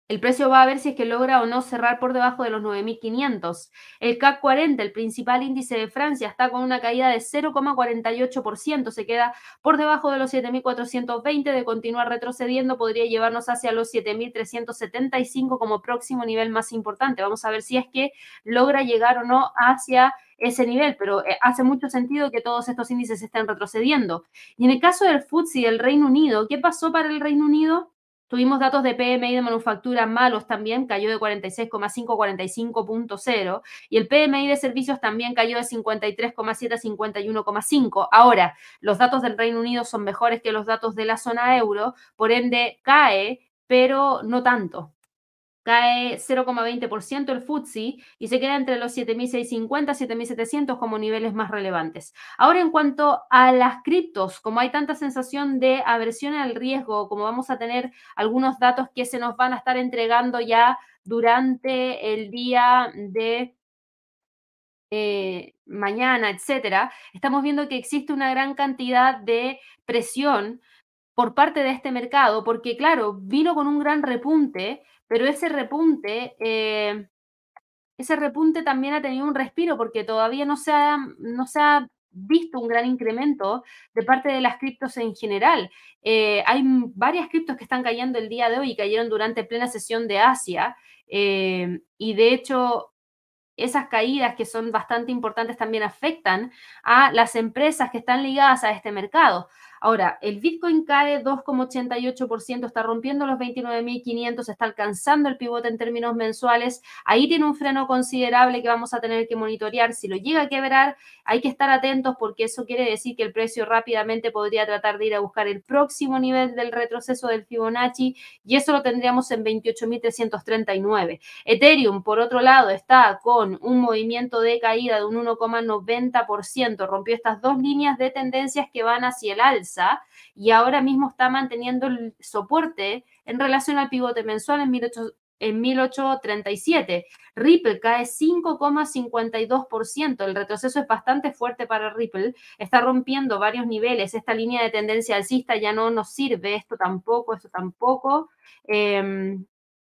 el precio va a ver si es que logra o no cerrar por debajo de los 9.500. El CAC 40, el principal índice de Francia, está con una caída de 0,48%. Se queda por debajo de los 7.420. De continuar retrocediendo, podría llevarnos hacia los 7.375 como próximo nivel más importante. Vamos a ver si es que logra llegar o no hacia ese nivel, pero eh, hace mucho sentido que todos estos índices estén retrocediendo. Y en el caso del FTSE del Reino Unido, ¿qué pasó para el Reino Unido? Tuvimos datos de PMI de manufactura malos también, cayó de 46,5 a 45.0 y el PMI de servicios también cayó de 53,7 a 51,5. Ahora, los datos del Reino Unido son mejores que los datos de la zona euro, por ende cae, pero no tanto cae 0,20% el FTSE y se queda entre los 7.650 y 7.700 como niveles más relevantes. Ahora, en cuanto a las criptos, como hay tanta sensación de aversión al riesgo, como vamos a tener algunos datos que se nos van a estar entregando ya durante el día de eh, mañana, etcétera, estamos viendo que existe una gran cantidad de presión por parte de este mercado, porque claro, vino con un gran repunte, pero ese repunte, eh, ese repunte también ha tenido un respiro porque todavía no se, ha, no se ha visto un gran incremento de parte de las criptos en general. Eh, hay varias criptos que están cayendo el día de hoy y cayeron durante plena sesión de Asia. Eh, y de hecho, esas caídas que son bastante importantes también afectan a las empresas que están ligadas a este mercado. Ahora, el Bitcoin cae 2,88%, está rompiendo los 29.500, está alcanzando el pivote en términos mensuales. Ahí tiene un freno considerable que vamos a tener que monitorear. Si lo llega a quebrar, hay que estar atentos porque eso quiere decir que el precio rápidamente podría tratar de ir a buscar el próximo nivel del retroceso del Fibonacci y eso lo tendríamos en 28.339. Ethereum, por otro lado, está con un movimiento de caída de un 1,90%. Rompió estas dos líneas de tendencias que van hacia el alza y ahora mismo está manteniendo el soporte en relación al pivote mensual en, en 1837. Ripple cae 5,52%. El retroceso es bastante fuerte para Ripple. Está rompiendo varios niveles. Esta línea de tendencia alcista ya no nos sirve. Esto tampoco, esto tampoco. Em,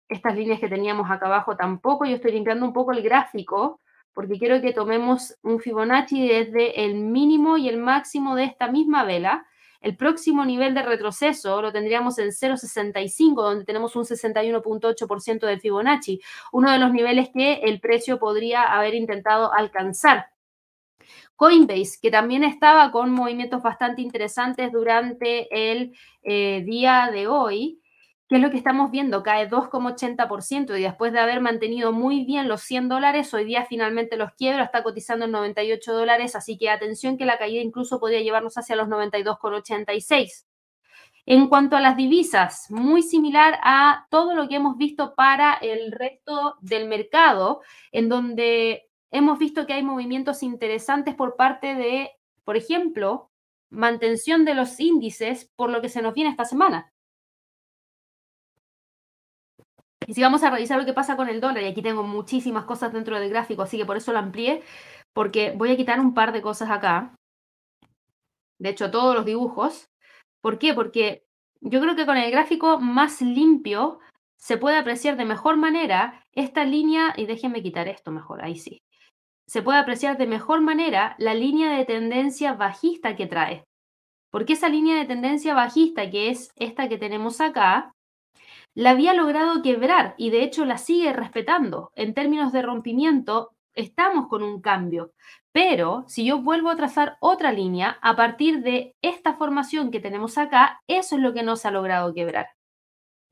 estas líneas que teníamos acá abajo tampoco. Yo estoy limpiando un poco el gráfico porque quiero que tomemos un Fibonacci desde el mínimo y el máximo de esta misma vela el próximo nivel de retroceso lo tendríamos en 0,65, donde tenemos un 61.8% de Fibonacci, uno de los niveles que el precio podría haber intentado alcanzar. Coinbase, que también estaba con movimientos bastante interesantes durante el eh, día de hoy, ¿Qué es lo que estamos viendo? Cae 2,80% y después de haber mantenido muy bien los 100 dólares, hoy día finalmente los quiebra, está cotizando en 98 dólares, así que atención que la caída incluso podría llevarnos hacia los 92,86. En cuanto a las divisas, muy similar a todo lo que hemos visto para el resto del mercado, en donde hemos visto que hay movimientos interesantes por parte de, por ejemplo, mantención de los índices por lo que se nos viene esta semana. Y si vamos a revisar lo que pasa con el dólar, y aquí tengo muchísimas cosas dentro del gráfico, así que por eso lo amplié, porque voy a quitar un par de cosas acá. De hecho, todos los dibujos. ¿Por qué? Porque yo creo que con el gráfico más limpio se puede apreciar de mejor manera esta línea, y déjenme quitar esto mejor, ahí sí. Se puede apreciar de mejor manera la línea de tendencia bajista que trae. Porque esa línea de tendencia bajista, que es esta que tenemos acá, la había logrado quebrar y de hecho la sigue respetando. En términos de rompimiento, estamos con un cambio. Pero si yo vuelvo a trazar otra línea, a partir de esta formación que tenemos acá, eso es lo que nos ha logrado quebrar.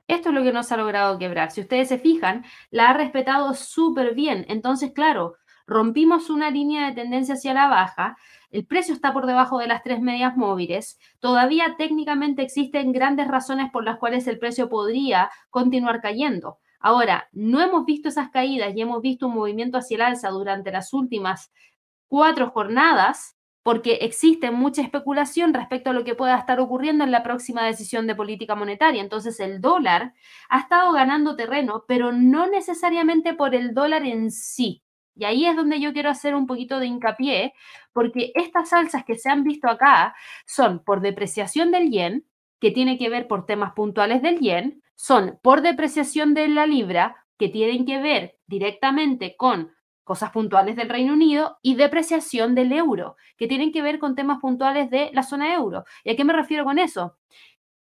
Esto es lo que nos ha logrado quebrar. Si ustedes se fijan, la ha respetado súper bien. Entonces, claro, rompimos una línea de tendencia hacia la baja, el precio está por debajo de las tres medias móviles, todavía técnicamente existen grandes razones por las cuales el precio podría continuar cayendo. Ahora, no hemos visto esas caídas y hemos visto un movimiento hacia el alza durante las últimas cuatro jornadas, porque existe mucha especulación respecto a lo que pueda estar ocurriendo en la próxima decisión de política monetaria. Entonces el dólar ha estado ganando terreno, pero no necesariamente por el dólar en sí. Y ahí es donde yo quiero hacer un poquito de hincapié, porque estas alzas que se han visto acá son por depreciación del yen, que tiene que ver por temas puntuales del yen, son por depreciación de la libra, que tienen que ver directamente con cosas puntuales del Reino Unido, y depreciación del euro, que tienen que ver con temas puntuales de la zona euro. ¿Y a qué me refiero con eso?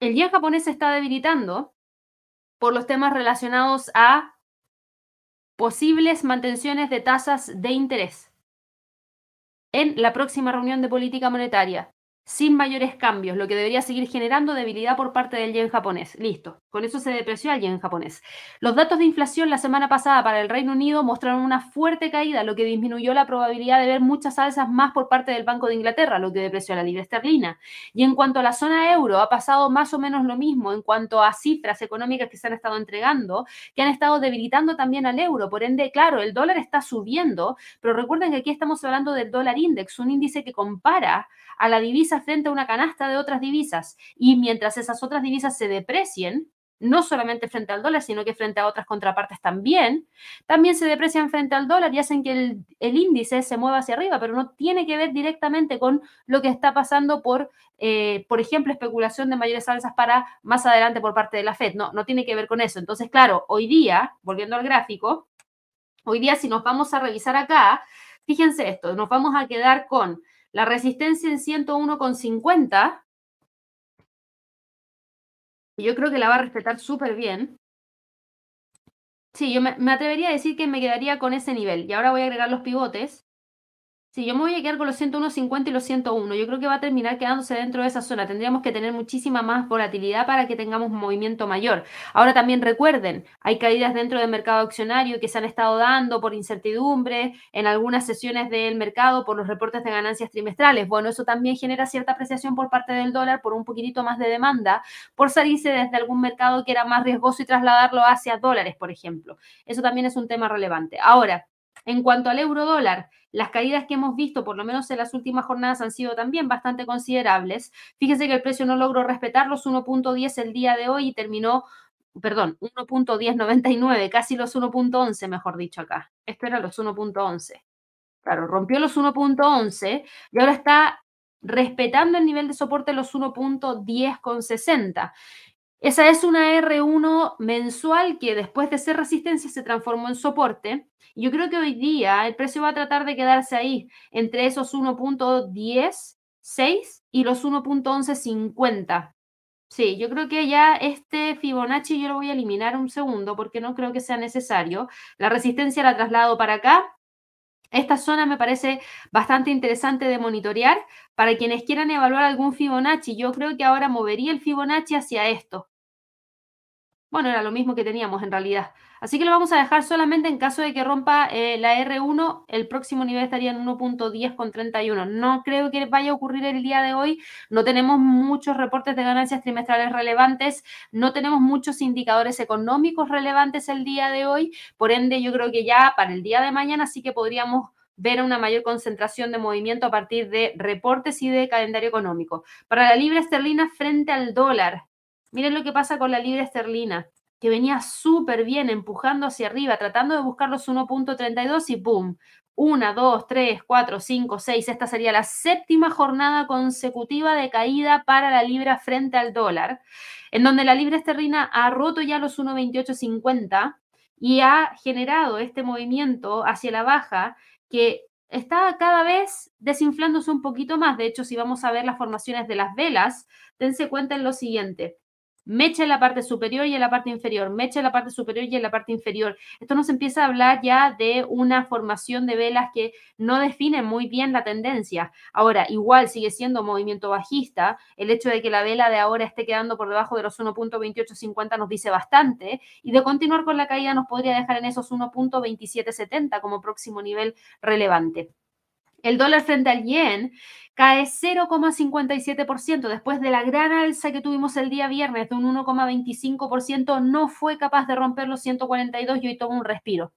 El yen japonés se está debilitando por los temas relacionados a posibles mantenciones de tasas de interés en la próxima reunión de política monetaria sin mayores cambios, lo que debería seguir generando debilidad por parte del yen japonés. Listo, con eso se depreció al yen japonés. Los datos de inflación la semana pasada para el Reino Unido mostraron una fuerte caída, lo que disminuyó la probabilidad de ver muchas alzas más por parte del Banco de Inglaterra, lo que depreció la libra esterlina. Y en cuanto a la zona euro, ha pasado más o menos lo mismo en cuanto a cifras económicas que se han estado entregando, que han estado debilitando también al euro. Por ende, claro, el dólar está subiendo, pero recuerden que aquí estamos hablando del dólar index, un índice que compara a la divisa frente a una canasta de otras divisas. Y mientras esas otras divisas se deprecien, no solamente frente al dólar, sino que frente a otras contrapartes también, también se deprecian frente al dólar y hacen que el, índice se mueva hacia arriba, pero no tiene que ver directamente con lo que está pasando por, eh, por ejemplo, especulación de mayores alzas para más adelante por parte de la Fed. No, no tiene que ver con eso. Entonces, claro, hoy día, volviendo al gráfico, hoy día si nos vamos a revisar acá, fíjense esto, nos vamos a quedar con la resistencia en 101,50, yo creo que la va a respetar súper bien. Sí, yo me, me, atrevería a decir que me quedaría con ese nivel. Y ahora voy a agregar los pivotes. Sí, yo me voy a quedar con los 101.50 y los 101. Yo creo que va a terminar quedándose dentro de esa zona. Tendríamos que tener muchísima más volatilidad para que tengamos un movimiento mayor. Ahora también recuerden, hay caídas dentro del mercado accionario que se han estado dando por incertidumbre en algunas sesiones del mercado por los reportes de ganancias trimestrales. Bueno, eso también genera cierta apreciación por parte del dólar por un poquitito más de demanda, por salirse desde algún mercado que era más riesgoso y trasladarlo hacia dólares, por ejemplo. Eso también es un tema relevante. Ahora, en cuanto al euro dólar, las caídas que hemos visto, por lo menos en las últimas jornadas, han sido también bastante considerables. Fíjese que el precio no logró respetar los 1.10 el día de hoy y terminó, perdón, 1.1099, casi los 1.11, mejor dicho acá. Esto era los 1.11. Claro, rompió los 1.11 y ahora está respetando el nivel de soporte los 1.10,60. Esa es una R1 mensual que después de ser resistencia se transformó en soporte. Yo creo que hoy día el precio va a tratar de quedarse ahí entre esos 1.10.6 y los 1.11.50. Sí, yo creo que ya este Fibonacci yo lo voy a eliminar un segundo porque no creo que sea necesario. La resistencia la traslado para acá. Esta zona me parece bastante interesante de monitorear para quienes quieran evaluar algún Fibonacci. Yo creo que ahora movería el Fibonacci hacia esto. Bueno, era lo mismo que teníamos en realidad. Así que lo vamos a dejar solamente en caso de que rompa eh, la R1, el próximo nivel estaría en 1.10 con 31. No creo que vaya a ocurrir el día de hoy. No tenemos muchos reportes de ganancias trimestrales relevantes, no tenemos muchos indicadores económicos relevantes el día de hoy. Por ende, yo creo que ya para el día de mañana sí que podríamos ver una mayor concentración de movimiento a partir de reportes y de calendario económico. Para la libra esterlina frente al dólar, Miren lo que pasa con la libra esterlina, que venía súper bien, empujando hacia arriba, tratando de buscar los 1.32 y ¡pum! una, dos, tres, cuatro, cinco, seis. Esta sería la séptima jornada consecutiva de caída para la libra frente al dólar, en donde la libra esterlina ha roto ya los 1.2850 y ha generado este movimiento hacia la baja que está cada vez desinflándose un poquito más. De hecho, si vamos a ver las formaciones de las velas, dense cuenta en lo siguiente mecha en la parte superior y en la parte inferior, mecha en la parte superior y en la parte inferior. Esto nos empieza a hablar ya de una formación de velas que no define muy bien la tendencia. Ahora, igual sigue siendo movimiento bajista. El hecho de que la vela de ahora esté quedando por debajo de los 1.2850 nos dice bastante. Y de continuar con la caída nos podría dejar en esos 1.2770 como próximo nivel relevante. El dólar frente al yen cae 0,57%. Después de la gran alza que tuvimos el día viernes de un 1,25%, no fue capaz de romper los 142 y hoy toma un respiro.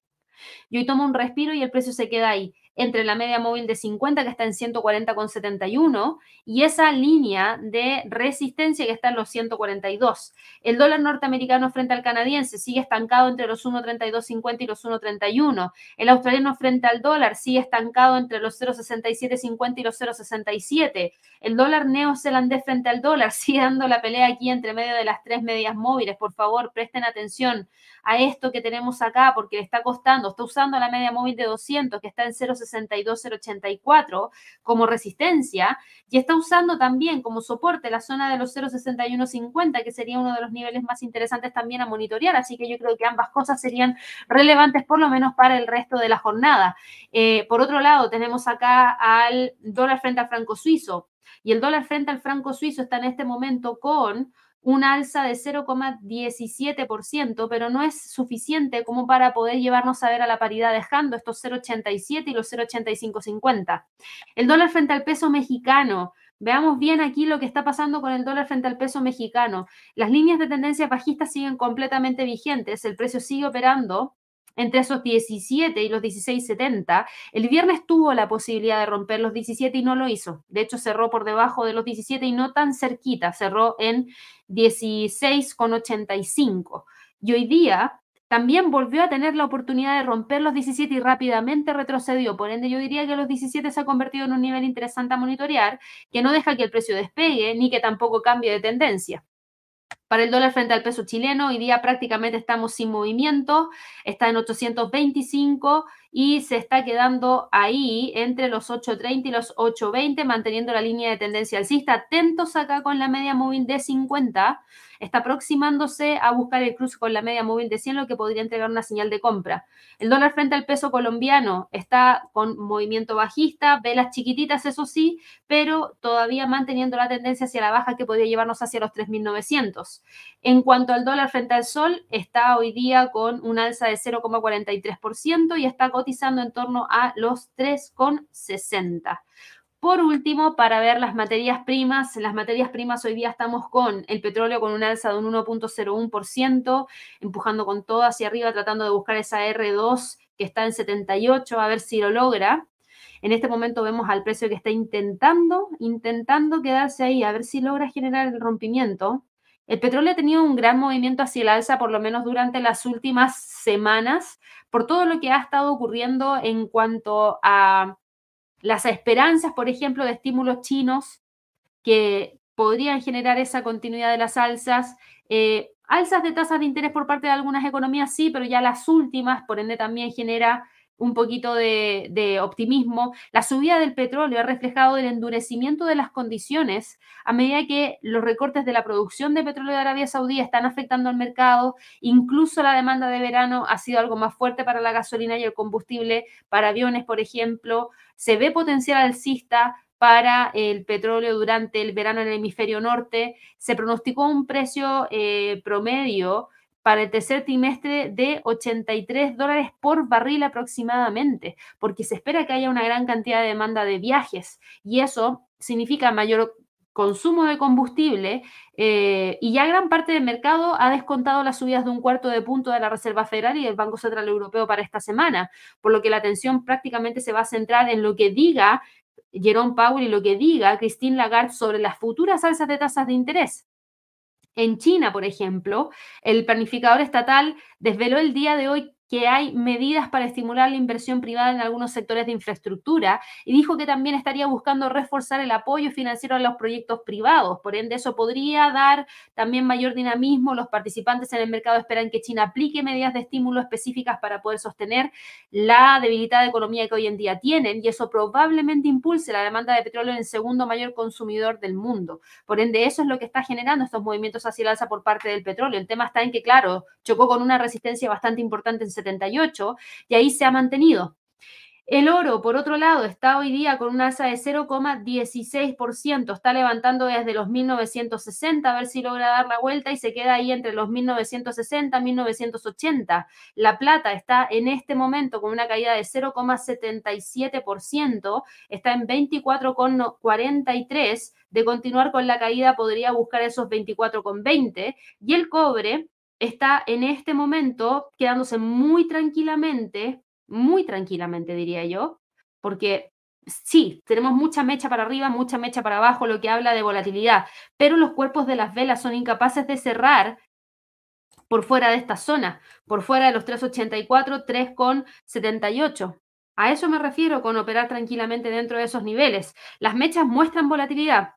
Y hoy toma un respiro y el precio se queda ahí entre la media móvil de 50 que está en 140,71 y esa línea de resistencia que está en los 142. El dólar norteamericano frente al canadiense sigue estancado entre los 1.3250 y los 1.31. El australiano frente al dólar sigue estancado entre los 0.6750 y los 0.67. El dólar neozelandés frente al dólar sigue dando la pelea aquí entre medio de las tres medias móviles. Por favor, presten atención a esto que tenemos acá porque le está costando, está usando la media móvil de 200 que está en 0.62, como resistencia y está usando también como soporte la zona de los 0.6150 que sería uno de los niveles más interesantes también a monitorear. Así que yo creo que ambas cosas serían relevantes por lo menos para el resto de la jornada. Eh, por otro lado, tenemos acá al dólar frente al franco suizo. Y el dólar frente al franco suizo está en este momento con un alza de 0,17%, pero no es suficiente como para poder llevarnos a ver a la paridad dejando estos 0,87 y los 0,8550. El dólar frente al peso mexicano. Veamos bien aquí lo que está pasando con el dólar frente al peso mexicano. Las líneas de tendencia bajista siguen completamente vigentes, el precio sigue operando entre esos 17 y los 16.70. El viernes tuvo la posibilidad de romper los 17 y no lo hizo. De hecho, cerró por debajo de los 17 y no tan cerquita, cerró en 16,85. Y hoy día también volvió a tener la oportunidad de romper los 17 y rápidamente retrocedió. Por ende, yo diría que los 17 se ha convertido en un nivel interesante a monitorear, que no deja que el precio despegue ni que tampoco cambie de tendencia. Para el dólar frente al peso chileno, hoy día prácticamente estamos sin movimiento, está en 825 y se está quedando ahí entre los 8.30 y los 8.20, manteniendo la línea de tendencia alcista. Atentos acá con la media móvil de 50, está aproximándose a buscar el cruce con la media móvil de 100, lo que podría entregar una señal de compra. El dólar frente al peso colombiano está con movimiento bajista, velas chiquititas, eso sí, pero todavía manteniendo la tendencia hacia la baja que podría llevarnos hacia los 3.900. En cuanto al dólar frente al sol, está hoy día con un alza de 0,43% y está en torno a los 3,60. Por último, para ver las materias primas, las materias primas hoy día estamos con el petróleo con un alza de un 1.01%, empujando con todo hacia arriba, tratando de buscar esa R2 que está en 78, a ver si lo logra. En este momento vemos al precio que está intentando, intentando quedarse ahí, a ver si logra generar el rompimiento. El petróleo ha tenido un gran movimiento hacia el alza, por lo menos durante las últimas semanas, por todo lo que ha estado ocurriendo en cuanto a las esperanzas, por ejemplo, de estímulos chinos que podrían generar esa continuidad de las alzas. Eh, alzas de tasas de interés por parte de algunas economías, sí, pero ya las últimas, por ende, también genera un poquito de, optimismo. La subida del petróleo ha reflejado el endurecimiento de las condiciones a medida que los recortes de la producción de petróleo de Arabia Saudí están afectando al mercado. Incluso la demanda de verano ha sido algo más fuerte para la gasolina y el combustible, para aviones, por ejemplo. Se ve potencial alcista para el petróleo durante el verano en el hemisferio norte. Se pronosticó un precio eh, promedio para el tercer trimestre de 83 dólares por barril aproximadamente, porque se espera que haya una gran cantidad de demanda de viajes y eso significa mayor consumo de combustible eh, y ya gran parte del mercado ha descontado las subidas de un cuarto de punto de la Reserva Federal y del Banco Central Europeo para esta semana, por lo que la atención prácticamente se va a centrar en lo que diga Jerome Powell y lo que diga Christine Lagarde sobre las futuras alzas de tasas de interés. En China, por ejemplo, el planificador estatal desveló el día de hoy que hay medidas para estimular la inversión privada en algunos sectores de infraestructura y dijo que también estaría buscando reforzar el apoyo financiero a los proyectos privados. Por ende, eso podría dar también mayor dinamismo. Los participantes en el mercado esperan que China aplique medidas de estímulo específicas para poder sostener la debilitada economía que hoy en día tienen y eso probablemente impulse la demanda de petróleo en el segundo mayor consumidor del mundo. Por ende, eso es lo que está generando estos movimientos hacia el alza por parte del petróleo. El tema está en que, claro, chocó con una resistencia bastante importante en 78 y ahí se ha mantenido. El oro, por otro lado, está hoy día con una alza de 0,16%, está levantando desde los 1960, a ver si logra dar la vuelta y se queda ahí entre los 1960 y 1980. La plata está en este momento con una caída de 0,77%, está en 24,43. De continuar con la caída, podría buscar esos 24,20. Y el cobre está en este momento quedándose muy tranquilamente, muy tranquilamente diría yo, porque sí, tenemos mucha mecha para arriba, mucha mecha para abajo, lo que habla de volatilidad, pero los cuerpos de las velas son incapaces de cerrar por fuera de esta zona, por fuera de los 384, 3,78. A eso me refiero con operar tranquilamente dentro de esos niveles. Las mechas muestran volatilidad,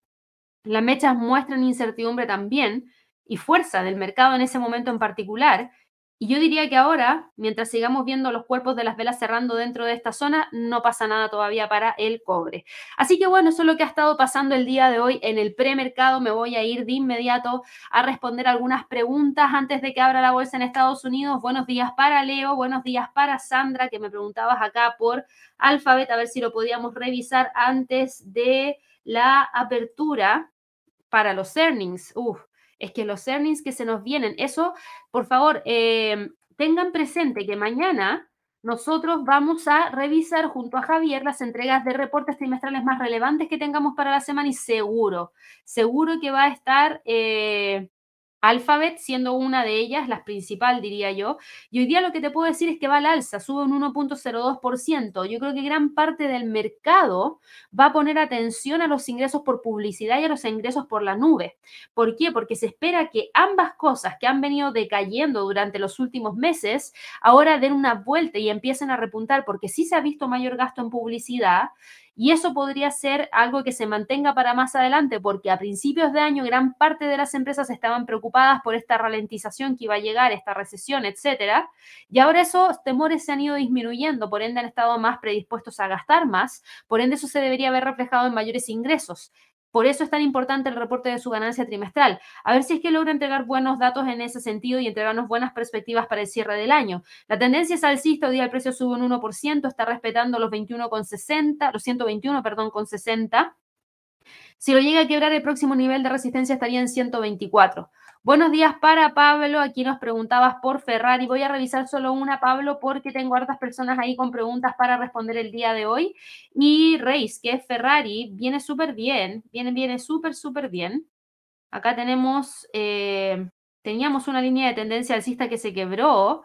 las mechas muestran incertidumbre también, y fuerza del mercado en ese momento en particular. Y yo diría que ahora, mientras sigamos viendo los cuerpos de las velas cerrando dentro de esta zona, no pasa nada todavía para el cobre. Así que bueno, eso es lo que ha estado pasando el día de hoy en el premercado. Me voy a ir de inmediato a responder algunas preguntas antes de que abra la bolsa en Estados Unidos. Buenos días para Leo, buenos días para Sandra, que me preguntabas acá por Alphabet, a ver si lo podíamos revisar antes de la apertura para los earnings. Uf, es que los earnings que se nos vienen, eso, por favor, eh, tengan presente que mañana nosotros vamos a revisar junto a Javier las entregas de reportes trimestrales más relevantes que tengamos para la semana y seguro, seguro que va a estar eh, Alphabet siendo una de ellas, la principal diría yo. Y hoy día lo que te puedo decir es que va al alza, sube un 1.02%. Yo creo que gran parte del mercado va a poner atención a los ingresos por publicidad y a los ingresos por la nube. ¿Por qué? Porque se espera que ambas cosas que han venido decayendo durante los últimos meses ahora den una vuelta y empiecen a repuntar porque sí se ha visto mayor gasto en publicidad y eso podría ser algo que se mantenga para más adelante, porque a principios de año gran parte de las empresas estaban preocupadas por esta ralentización que iba a llegar, esta recesión, etcétera. Y ahora esos temores se han ido disminuyendo, por ende han estado más predispuestos a gastar más, por ende eso se debería haber reflejado en mayores ingresos. Por eso es tan importante el reporte de su ganancia trimestral. A ver si es que logra entregar buenos datos en ese sentido y entregarnos buenas perspectivas para el cierre del año. La tendencia es alcista, hoy día el precio sube un 1%, está respetando los 21,60, los 121, perdón, con 60. Si lo llega a quebrar, el próximo nivel de resistencia estaría en 124. Buenos días para Pablo. Aquí nos preguntabas por Ferrari. Voy a revisar solo una, Pablo, porque tengo hartas personas ahí con preguntas para responder el día de hoy. Y Reis, que es Ferrari, viene súper bien. Viene, viene súper, súper bien. Acá tenemos, eh, teníamos una línea de tendencia alcista que se quebró.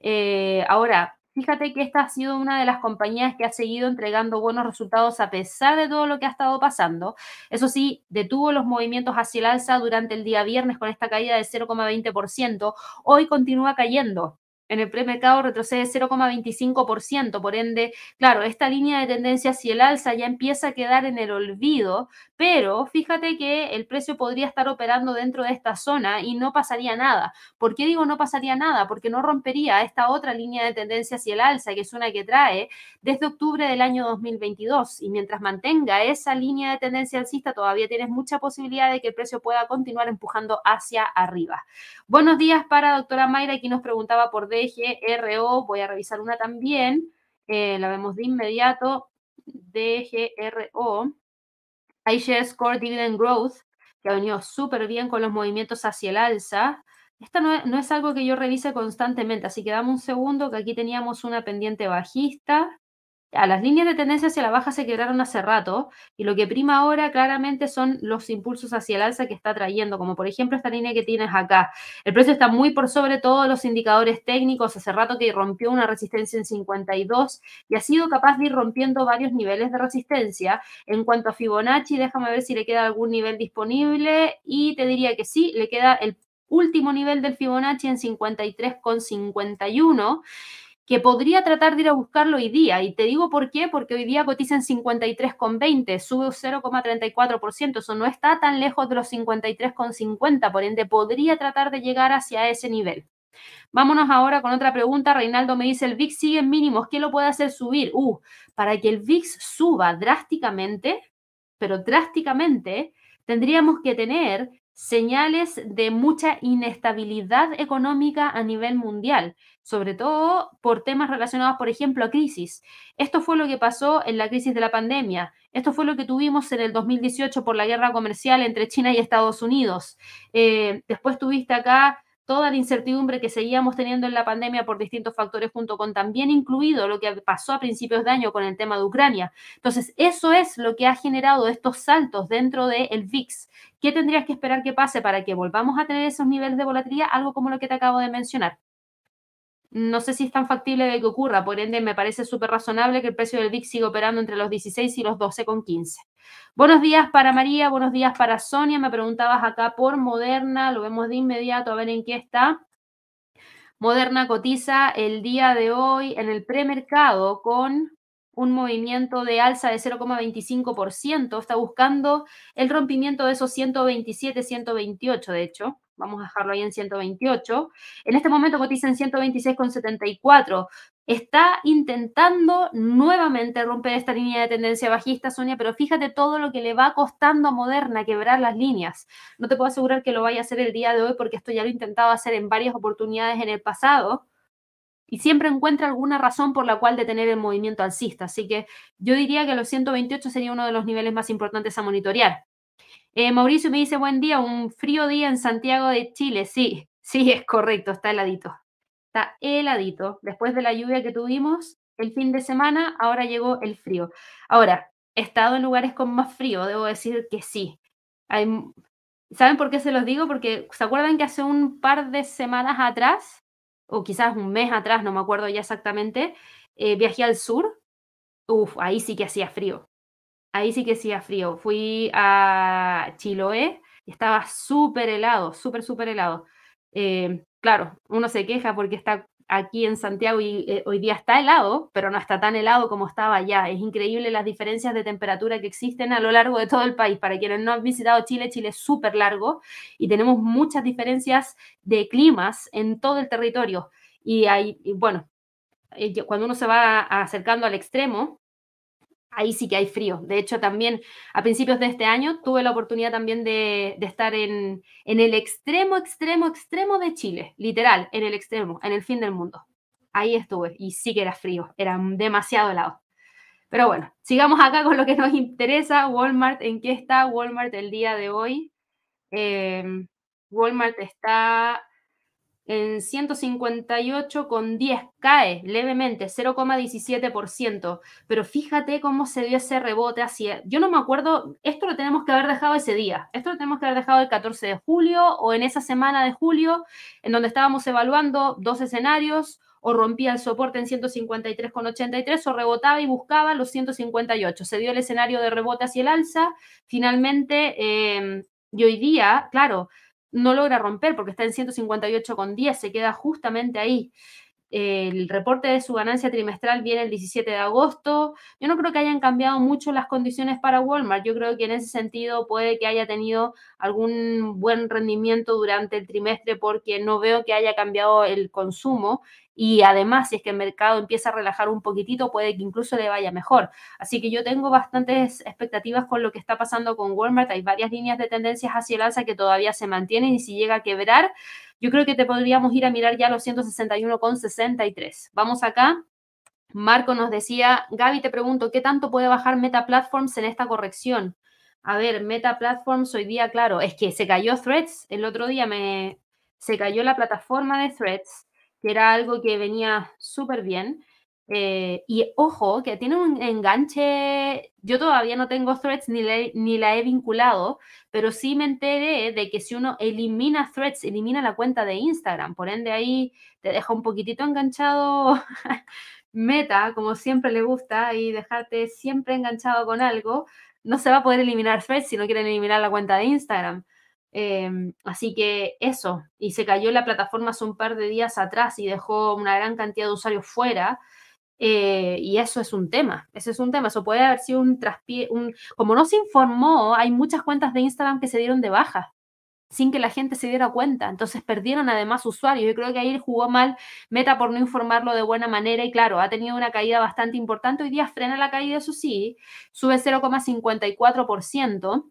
Eh, ahora, Fíjate que esta ha sido una de las compañías que ha seguido entregando buenos resultados a pesar de todo lo que ha estado pasando. Eso sí, detuvo los movimientos hacia el alza durante el día viernes con esta caída de 0,20%. Hoy continúa cayendo en el premercado retrocede 0,25%, por ende, claro, esta línea de tendencia hacia el alza ya empieza a quedar en el olvido, pero fíjate que el precio podría estar operando dentro de esta zona y no pasaría nada. ¿Por qué digo no pasaría nada? Porque no rompería esta otra línea de tendencia hacia el alza, que es una que trae desde octubre del año 2022. Y mientras mantenga esa línea de tendencia alcista, todavía tienes mucha posibilidad de que el precio pueda continuar empujando hacia arriba. Buenos días para doctora Mayra, aquí nos preguntaba por D DGRO, voy a revisar una también, eh, la vemos de inmediato, DGRO, iShares Core Dividend Growth, que ha venido súper bien con los movimientos hacia el alza. Esta no es, no es, algo que yo revise constantemente, así que dame un segundo, que aquí teníamos una pendiente bajista a las líneas de tendencia hacia la baja se quebraron hace rato y lo que prima ahora claramente son los impulsos hacia el alza que está trayendo, como por ejemplo esta línea que tienes acá. El precio está muy por sobre todos los indicadores técnicos, hace rato que rompió una resistencia en 52 y ha sido capaz de ir rompiendo varios niveles de resistencia. En cuanto a Fibonacci, déjame ver si le queda algún nivel disponible y te diría que sí, le queda el último nivel del Fibonacci en 53,51 que podría tratar de ir a buscarlo hoy día. Y te digo por qué, porque hoy día cotiza en 53,20, sube un 0,34%, eso no está tan lejos de los 53,50, por ende podría tratar de llegar hacia ese nivel. Vámonos ahora con otra pregunta. Reinaldo me dice, el VIX sigue en mínimos, ¿qué lo puede hacer subir? Uh, para que el VIX suba drásticamente, pero drásticamente, tendríamos que tener señales de mucha inestabilidad económica a nivel mundial, sobre todo por temas relacionados, por ejemplo, a crisis. Esto fue lo que pasó en la crisis de la pandemia. Esto fue lo que tuvimos en el 2018 por la guerra comercial entre China y Estados Unidos. Eh, después tuviste acá toda la incertidumbre que seguíamos teniendo en la pandemia por distintos factores, junto con también incluido lo que pasó a principios de año con el tema de Ucrania. Entonces, eso es lo que ha generado estos saltos dentro del VIX. ¿Qué tendrías que esperar que pase para que volvamos a tener esos niveles de volatilidad? Algo como lo que te acabo de mencionar. No sé si es tan factible de que ocurra, por ende me parece súper razonable que el precio del VIX siga operando entre los 16 y los 12,15. Buenos días para María, buenos días para Sonia. Me preguntabas acá por Moderna, lo vemos de inmediato a ver en qué está. Moderna cotiza el día de hoy en el premercado con un movimiento de alza de 0,25%. Está buscando el rompimiento de esos 127, 128, de hecho. Vamos a dejarlo ahí en 128. En este momento cotiza en 126,74. Está intentando nuevamente romper esta línea de tendencia bajista, Sonia, pero fíjate todo lo que le va costando a Moderna quebrar las líneas. No te puedo asegurar que lo vaya a hacer el día de hoy porque esto ya lo he intentado hacer en varias oportunidades en el pasado y siempre encuentra alguna razón por la cual detener el movimiento alcista. Así que yo diría que los 128 sería uno de los niveles más importantes a monitorear. Eh, Mauricio me dice, buen día, un frío día en Santiago de Chile. Sí, sí, es correcto, está heladito. Está heladito. Después de la lluvia que tuvimos el fin de semana, ahora llegó el frío. Ahora, he estado en lugares con más frío, debo decir que sí. ¿Saben por qué se los digo? Porque se acuerdan que hace un par de semanas atrás o quizás un mes atrás, no me acuerdo ya exactamente, eh, viajé al sur. Uf, ahí sí que hacía frío. Ahí sí que hacía frío. Fui a Chiloé y estaba súper helado, súper, súper helado. Eh, claro, uno se queja porque está aquí en Santiago y eh, hoy día está helado, pero no está tan helado como estaba allá. Es increíble las diferencias de temperatura que existen a lo largo de todo el país. Para quienes no han visitado Chile, Chile es súper largo y tenemos muchas diferencias de climas en todo el territorio. Y hay, bueno, eh, cuando uno se va acercando al extremo, ahí sí que hay frío. De hecho, también a principios de este año tuve la oportunidad también de, estar en, en, el extremo, extremo, extremo de Chile, literal, en el extremo, en el fin del mundo. Ahí estuve y sí que era frío, era demasiado helado. Pero bueno, sigamos acá con lo que nos interesa. Walmart, ¿en qué está Walmart el día de hoy? Em, Walmart está en 158,10 cae levemente, 0,17%, pero fíjate cómo se dio ese rebote hacia, yo no me acuerdo, esto lo tenemos que haber dejado ese día, esto lo tenemos que haber dejado el 14 de julio o en esa semana de julio, en donde estábamos evaluando dos escenarios, o rompía el soporte en 153,83 o rebotaba y buscaba los 158. Se dio el escenario de rebote hacia el alza, finalmente, eh, y hoy día, claro, no logra romper porque está en 158,10, se queda justamente ahí. El reporte de su ganancia trimestral viene el 17 de agosto. Yo no creo que hayan cambiado mucho las condiciones para Walmart. Yo creo que en ese sentido puede que haya tenido algún buen rendimiento durante el trimestre porque no veo que haya cambiado el consumo y además si es que el mercado empieza a relajar un poquitito puede que incluso le vaya mejor. Así que yo tengo bastantes expectativas con lo que está pasando con Walmart. Hay varias líneas de tendencias hacia el alza que todavía se mantienen y si llega a quebrar, yo creo que te podríamos ir a mirar ya los 161,63. Vamos acá. Marco nos decía, Gaby, te pregunto, ¿qué tanto puede bajar Meta Platforms en esta corrección? A ver, Meta Platforms hoy día, claro, es que se cayó Threads, el otro día se cayó la plataforma de Threads que era algo que venía súper bien. Eh, y ojo, que tiene un enganche, yo todavía no tengo threads ni, ni la he vinculado, pero sí me enteré de que si uno elimina threads, elimina la cuenta de Instagram, por ende ahí te deja un poquitito enganchado meta, como siempre le gusta, y dejarte siempre enganchado con algo, no se va a poder eliminar threads si no quieren eliminar la cuenta de Instagram. Em, así que eso, y se cayó la plataforma hace un par de días atrás y dejó una gran cantidad de usuarios fuera. Eh, y eso es un tema, ese es un tema, eso puede haber sido un traspié, un, como no se informó, hay muchas cuentas de Instagram que se dieron de baja sin que la gente se diera cuenta. Entonces perdieron además usuarios. Yo creo que ahí jugó mal Meta por no informarlo de buena manera y claro, ha tenido una caída bastante importante. Hoy día frena la caída, eso sí, sube 0,54%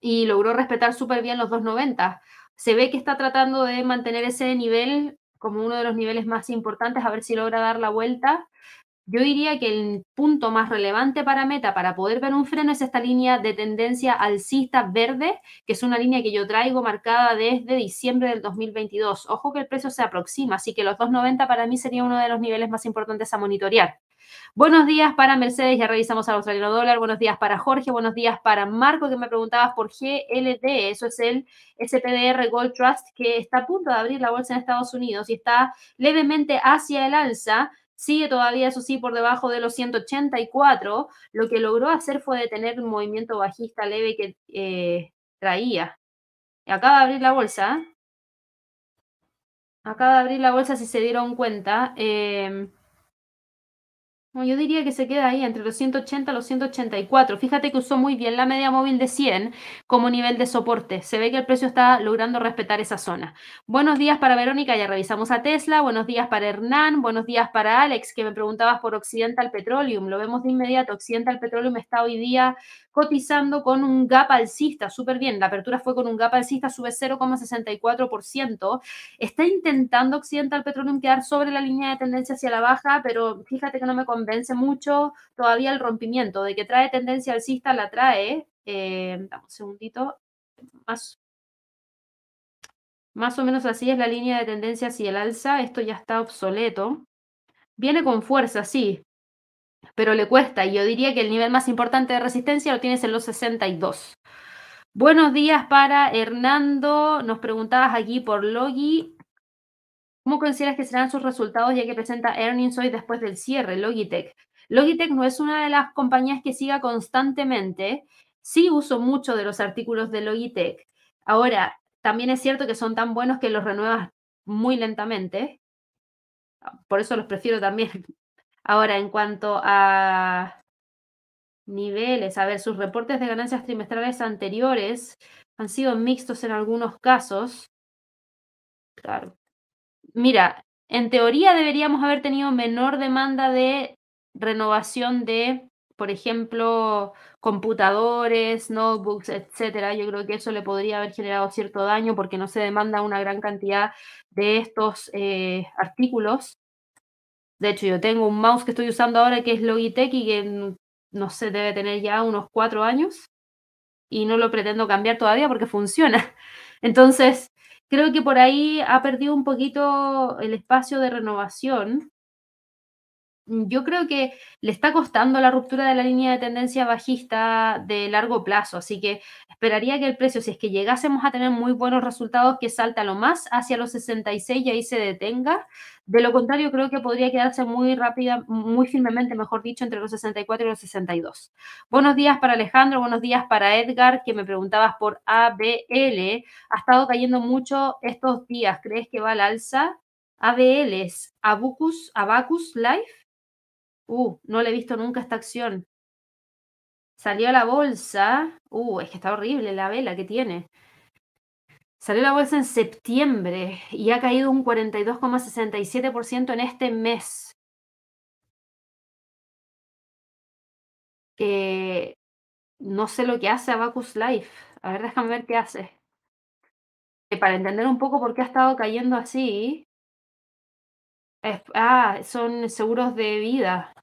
y logró respetar súper bien los 2,90. Se ve que está tratando de mantener ese nivel como uno de los niveles más importantes, a ver si logra dar la vuelta. Yo diría que el punto más relevante para Meta para poder ver un freno es esta línea de tendencia alcista verde, que es una línea que yo traigo marcada desde diciembre del 2022. Ojo que el precio se aproxima, así que los 2.90 para mí sería uno de los niveles más importantes a monitorear. Buenos días para Mercedes, ya revisamos al australiano dólar. Buenos días para Jorge, buenos días para Marco, que me preguntabas por GLD. Eso es el SPDR Gold Trust que está a punto de abrir la bolsa en Estados Unidos y está levemente hacia el alza Sigue todavía, eso sí, por debajo de los 184. Lo que logró hacer fue detener un movimiento bajista leve que eh, traía. Acaba de abrir la bolsa. Acaba de abrir la bolsa, si se dieron cuenta. Eh, yo diría que se queda ahí entre los 180 y los 184. Fíjate que usó muy bien la media móvil de 100 como nivel de soporte. Se ve que el precio está logrando respetar esa zona. Buenos días para Verónica, ya revisamos a Tesla. Buenos días para Hernán. Buenos días para Alex, que me preguntabas por Occidental Petroleum. Lo vemos de inmediato. Occidental Petroleum está hoy día cotizando con un gap alcista, súper bien. La apertura fue con un gap alcista, sube 0,64%. Está intentando Occidental Petroleum quedar sobre la línea de tendencia hacia la baja, pero fíjate que no me convence mucho todavía el rompimiento. De que trae tendencia alcista, la trae. Eh, un segundito. Más, más o menos así es la línea de tendencia hacia el alza. Esto ya está obsoleto. Viene con fuerza, sí, pero le cuesta. Y yo diría que el nivel más importante de resistencia lo tienes en los 62. Buenos días para Hernando. Nos preguntabas aquí por Logi. ¿Cómo consideras que serán sus resultados ya que presenta earnings hoy después del cierre? Logitech. Logitech no es una de las compañías que siga constantemente. Sí uso mucho de los artículos de Logitech. Ahora, también es cierto que son tan buenos que los renuevas muy lentamente. Por eso los prefiero también Ahora, en cuanto a niveles, a ver, sus reportes de ganancias trimestrales anteriores han sido mixtos en algunos casos. Claro. Mira, en teoría deberíamos haber tenido menor demanda de renovación de, por ejemplo, computadores, notebooks, etcétera. Yo creo que eso le podría haber generado cierto daño porque no se demanda una gran cantidad de estos eh, artículos. De hecho, yo tengo un mouse que estoy usando ahora que es Logitech y que no sé, debe tener ya unos cuatro años y no lo pretendo cambiar todavía porque funciona. Entonces, creo que por ahí ha perdido un poquito el espacio de renovación. Yo creo que le está costando la ruptura de la línea de tendencia bajista de largo plazo, así que esperaría que el precio, si es que llegásemos a tener muy buenos resultados, que salta lo más hacia los 66 y ahí se detenga de lo contrario, creo que podría quedarse muy rápida, muy firmemente, mejor dicho, entre los 64 y los 62. Buenos días para Alejandro, buenos días para Edgar, que me preguntabas por ABL. Ha estado cayendo mucho estos días. ¿Crees que va al alza? ABL es Abacus, Abacus Life. Uh, no le he visto nunca esta acción. Salió la bolsa. Uh, es que está horrible la vela que tiene. Salió la bolsa en septiembre y ha caído un 42,67% en este mes. No sé lo que hace Abacus Life. A ver, déjame ver qué hace. Para entender un poco por qué ha estado cayendo así. ah, son seguros de vida.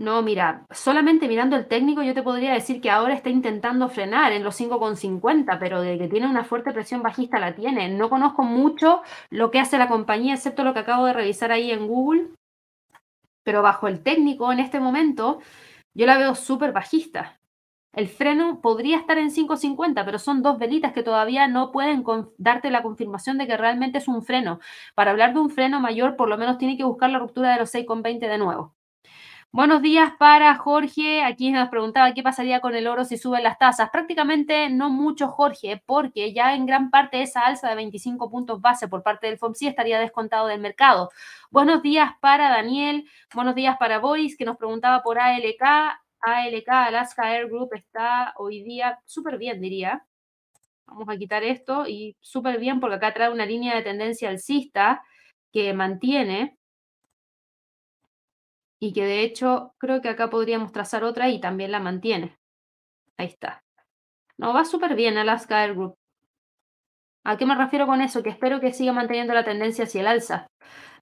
No, mira, solamente mirando el técnico yo te podría decir que ahora está intentando frenar en los 5,50, pero de que tiene una fuerte presión bajista la tiene. No conozco mucho lo que hace la compañía, excepto lo que acabo de revisar ahí en Google, pero bajo el técnico en este momento yo la veo súper bajista. El freno podría estar en 5.50, pero son dos velitas que todavía no pueden darte la confirmación de que realmente es un freno. Para hablar de un freno mayor, por lo menos tiene que buscar la ruptura de los 6.20 de nuevo. Buenos días para Jorge. Aquí nos preguntaba qué pasaría con el oro si suben las tasas. Prácticamente no mucho, Jorge, porque ya en gran parte esa alza de 25 puntos base por parte del FOMC estaría descontado del mercado. Buenos días para Daniel. Buenos días para Boris, que nos preguntaba por ALK. ALK, Alaska Air Group, está hoy día súper bien, diría. Vamos a quitar esto y súper bien porque acá trae una línea de tendencia alcista que mantiene y que de hecho creo que acá podríamos trazar otra y también la mantiene. Ahí está. No, va súper bien Alaska Air Group. ¿A qué me refiero con eso? Que espero que siga manteniendo la tendencia hacia el alza.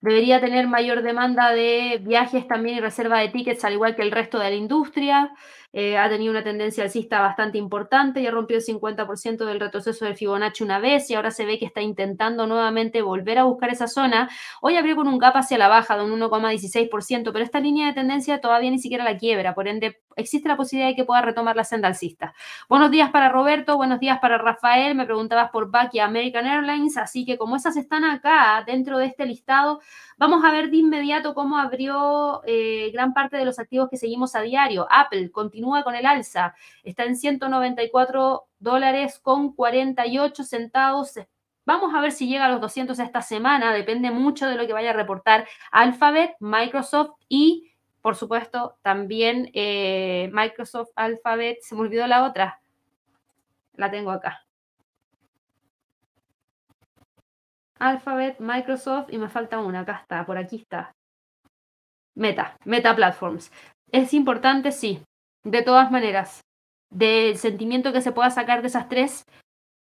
Debería tener mayor demanda de viajes también y reserva de tickets, al igual que el resto de la industria. Eh, ha tenido una tendencia alcista bastante importante, ya rompió el 50% del retroceso de Fibonacci una vez y ahora se ve que está intentando nuevamente volver a buscar esa zona. Hoy abrió con un gap hacia la baja de un 1,16%, pero esta línea de tendencia todavía ni siquiera la quiebra, por ende existe la posibilidad de que pueda retomar la senda alcista. Buenos días para Roberto, buenos días para Rafael, me preguntabas por BAC y American Airlines, así que como esas están acá dentro de este listado, vamos a ver de inmediato cómo abrió eh, gran parte de los activos que seguimos a diario. Apple continúa con el alza. Está en 194 dólares con 48 centavos. Vamos a ver si llega a los 200 esta semana. Depende mucho de lo que vaya a reportar Alphabet, Microsoft y, por supuesto, también eh, Microsoft, Alphabet. Se me olvidó la otra. La tengo acá. Alphabet, Microsoft y me falta una. Acá está, por aquí está. Meta, Meta Platforms. ¿Es importante? Sí. De todas maneras, del sentimiento que se pueda sacar de esas tres,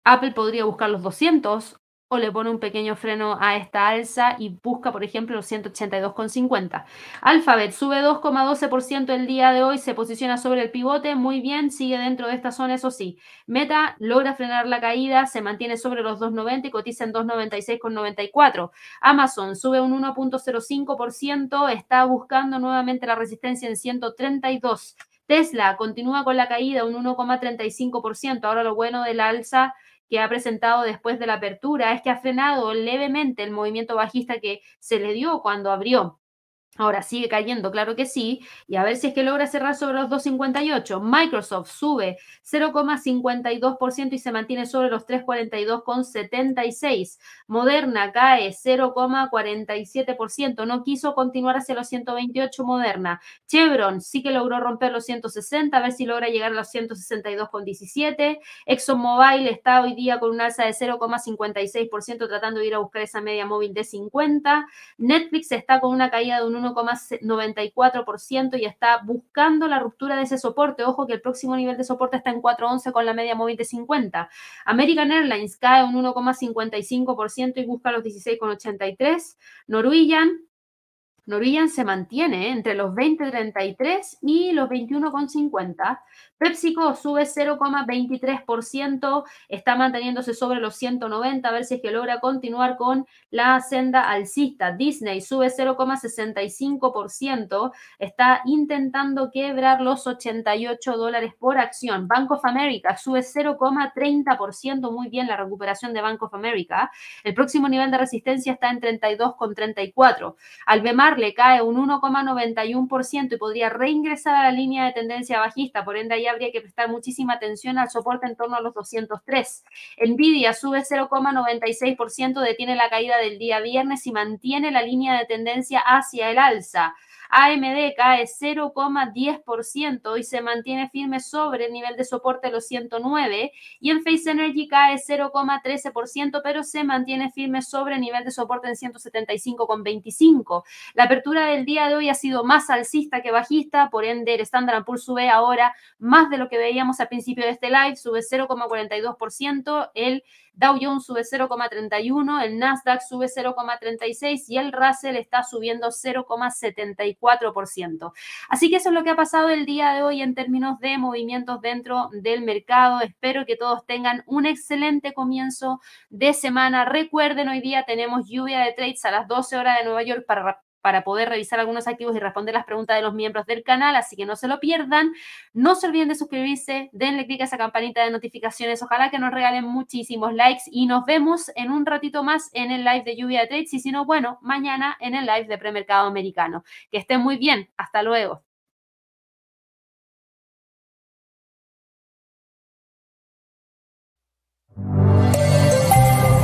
Apple podría buscar los 200 le pone un pequeño freno a esta alza y busca, por ejemplo, los 182,50. Alphabet sube 2,12% el día de hoy, se posiciona sobre el pivote, muy bien, sigue dentro de esta zona, eso sí. Meta logra frenar la caída, se mantiene sobre los 2,90 y cotiza en 2,96,94. Amazon sube un 1,05%, está buscando nuevamente la resistencia en 132. Tesla continúa con la caída, un 1,35%. Ahora lo bueno del alza que ha presentado después de la apertura es que ha frenado levemente el movimiento bajista que se le dio cuando abrió. Ahora sigue cayendo, claro que sí, y a ver si es que logra cerrar sobre los 2,58. Microsoft sube 0,52% y se mantiene sobre los 3,42,76. Moderna cae 0,47%, no quiso continuar hacia los 128 Moderna. Chevron sí que logró romper los 160, a ver si logra llegar a los 162,17. ExxonMobil está hoy día con un alza de 0,56% tratando de ir a buscar esa media móvil de 50. Netflix está con una caída de un 1,94% y está buscando la ruptura de ese soporte. Ojo que el próximo nivel de soporte está en 4,11 con la media móvil de 50. American Airlines cae un 1,55% y busca los 16,83. Norwegian Norwegian se mantiene entre los 20,33 y los 21,50. PepsiCo sube 0,23%, está manteniéndose sobre los 190, a ver si es que logra continuar con la senda alcista. Disney sube 0,65%, está intentando quebrar los 88 dólares por acción. Bank of America sube 0,30%, muy bien la recuperación de Bank of America. El próximo nivel de resistencia está en 32,34. Albemar le cae un 1,91% y podría reingresar a la línea de tendencia bajista, por ende ahí habría que prestar muchísima atención al soporte en torno a los 203. Nvidia sube 0,96%, detiene la caída del día viernes y mantiene la línea de tendencia hacia el alza. AMD cae 0,10% y se mantiene firme sobre el nivel de soporte de los 109 y en Face Energy cae 0,13% pero se mantiene firme sobre el nivel de soporte en 175,25. La apertura del día de hoy ha sido más alcista que bajista, por ende el Standard Poor's sube ahora más de lo que veíamos al principio de este live, sube 0,42%, el Dow Jones sube 0,31, el Nasdaq sube 0,36 y el Russell está subiendo 0,74%. Así que eso es lo que ha pasado el día de hoy en términos de movimientos dentro del mercado. Espero que todos tengan un excelente comienzo de semana. Recuerden, hoy día tenemos lluvia de trades a las 12 horas de Nueva York para para poder revisar algunos activos y responder las preguntas de los miembros del canal, así que no se lo pierdan. No se olviden de suscribirse, denle clic a esa campanita de notificaciones, ojalá que nos regalen muchísimos likes y nos vemos en un ratito más en el live de Lluvia de Trades y si no, bueno, mañana en el live de Premercado Americano. Que estén muy bien, hasta luego.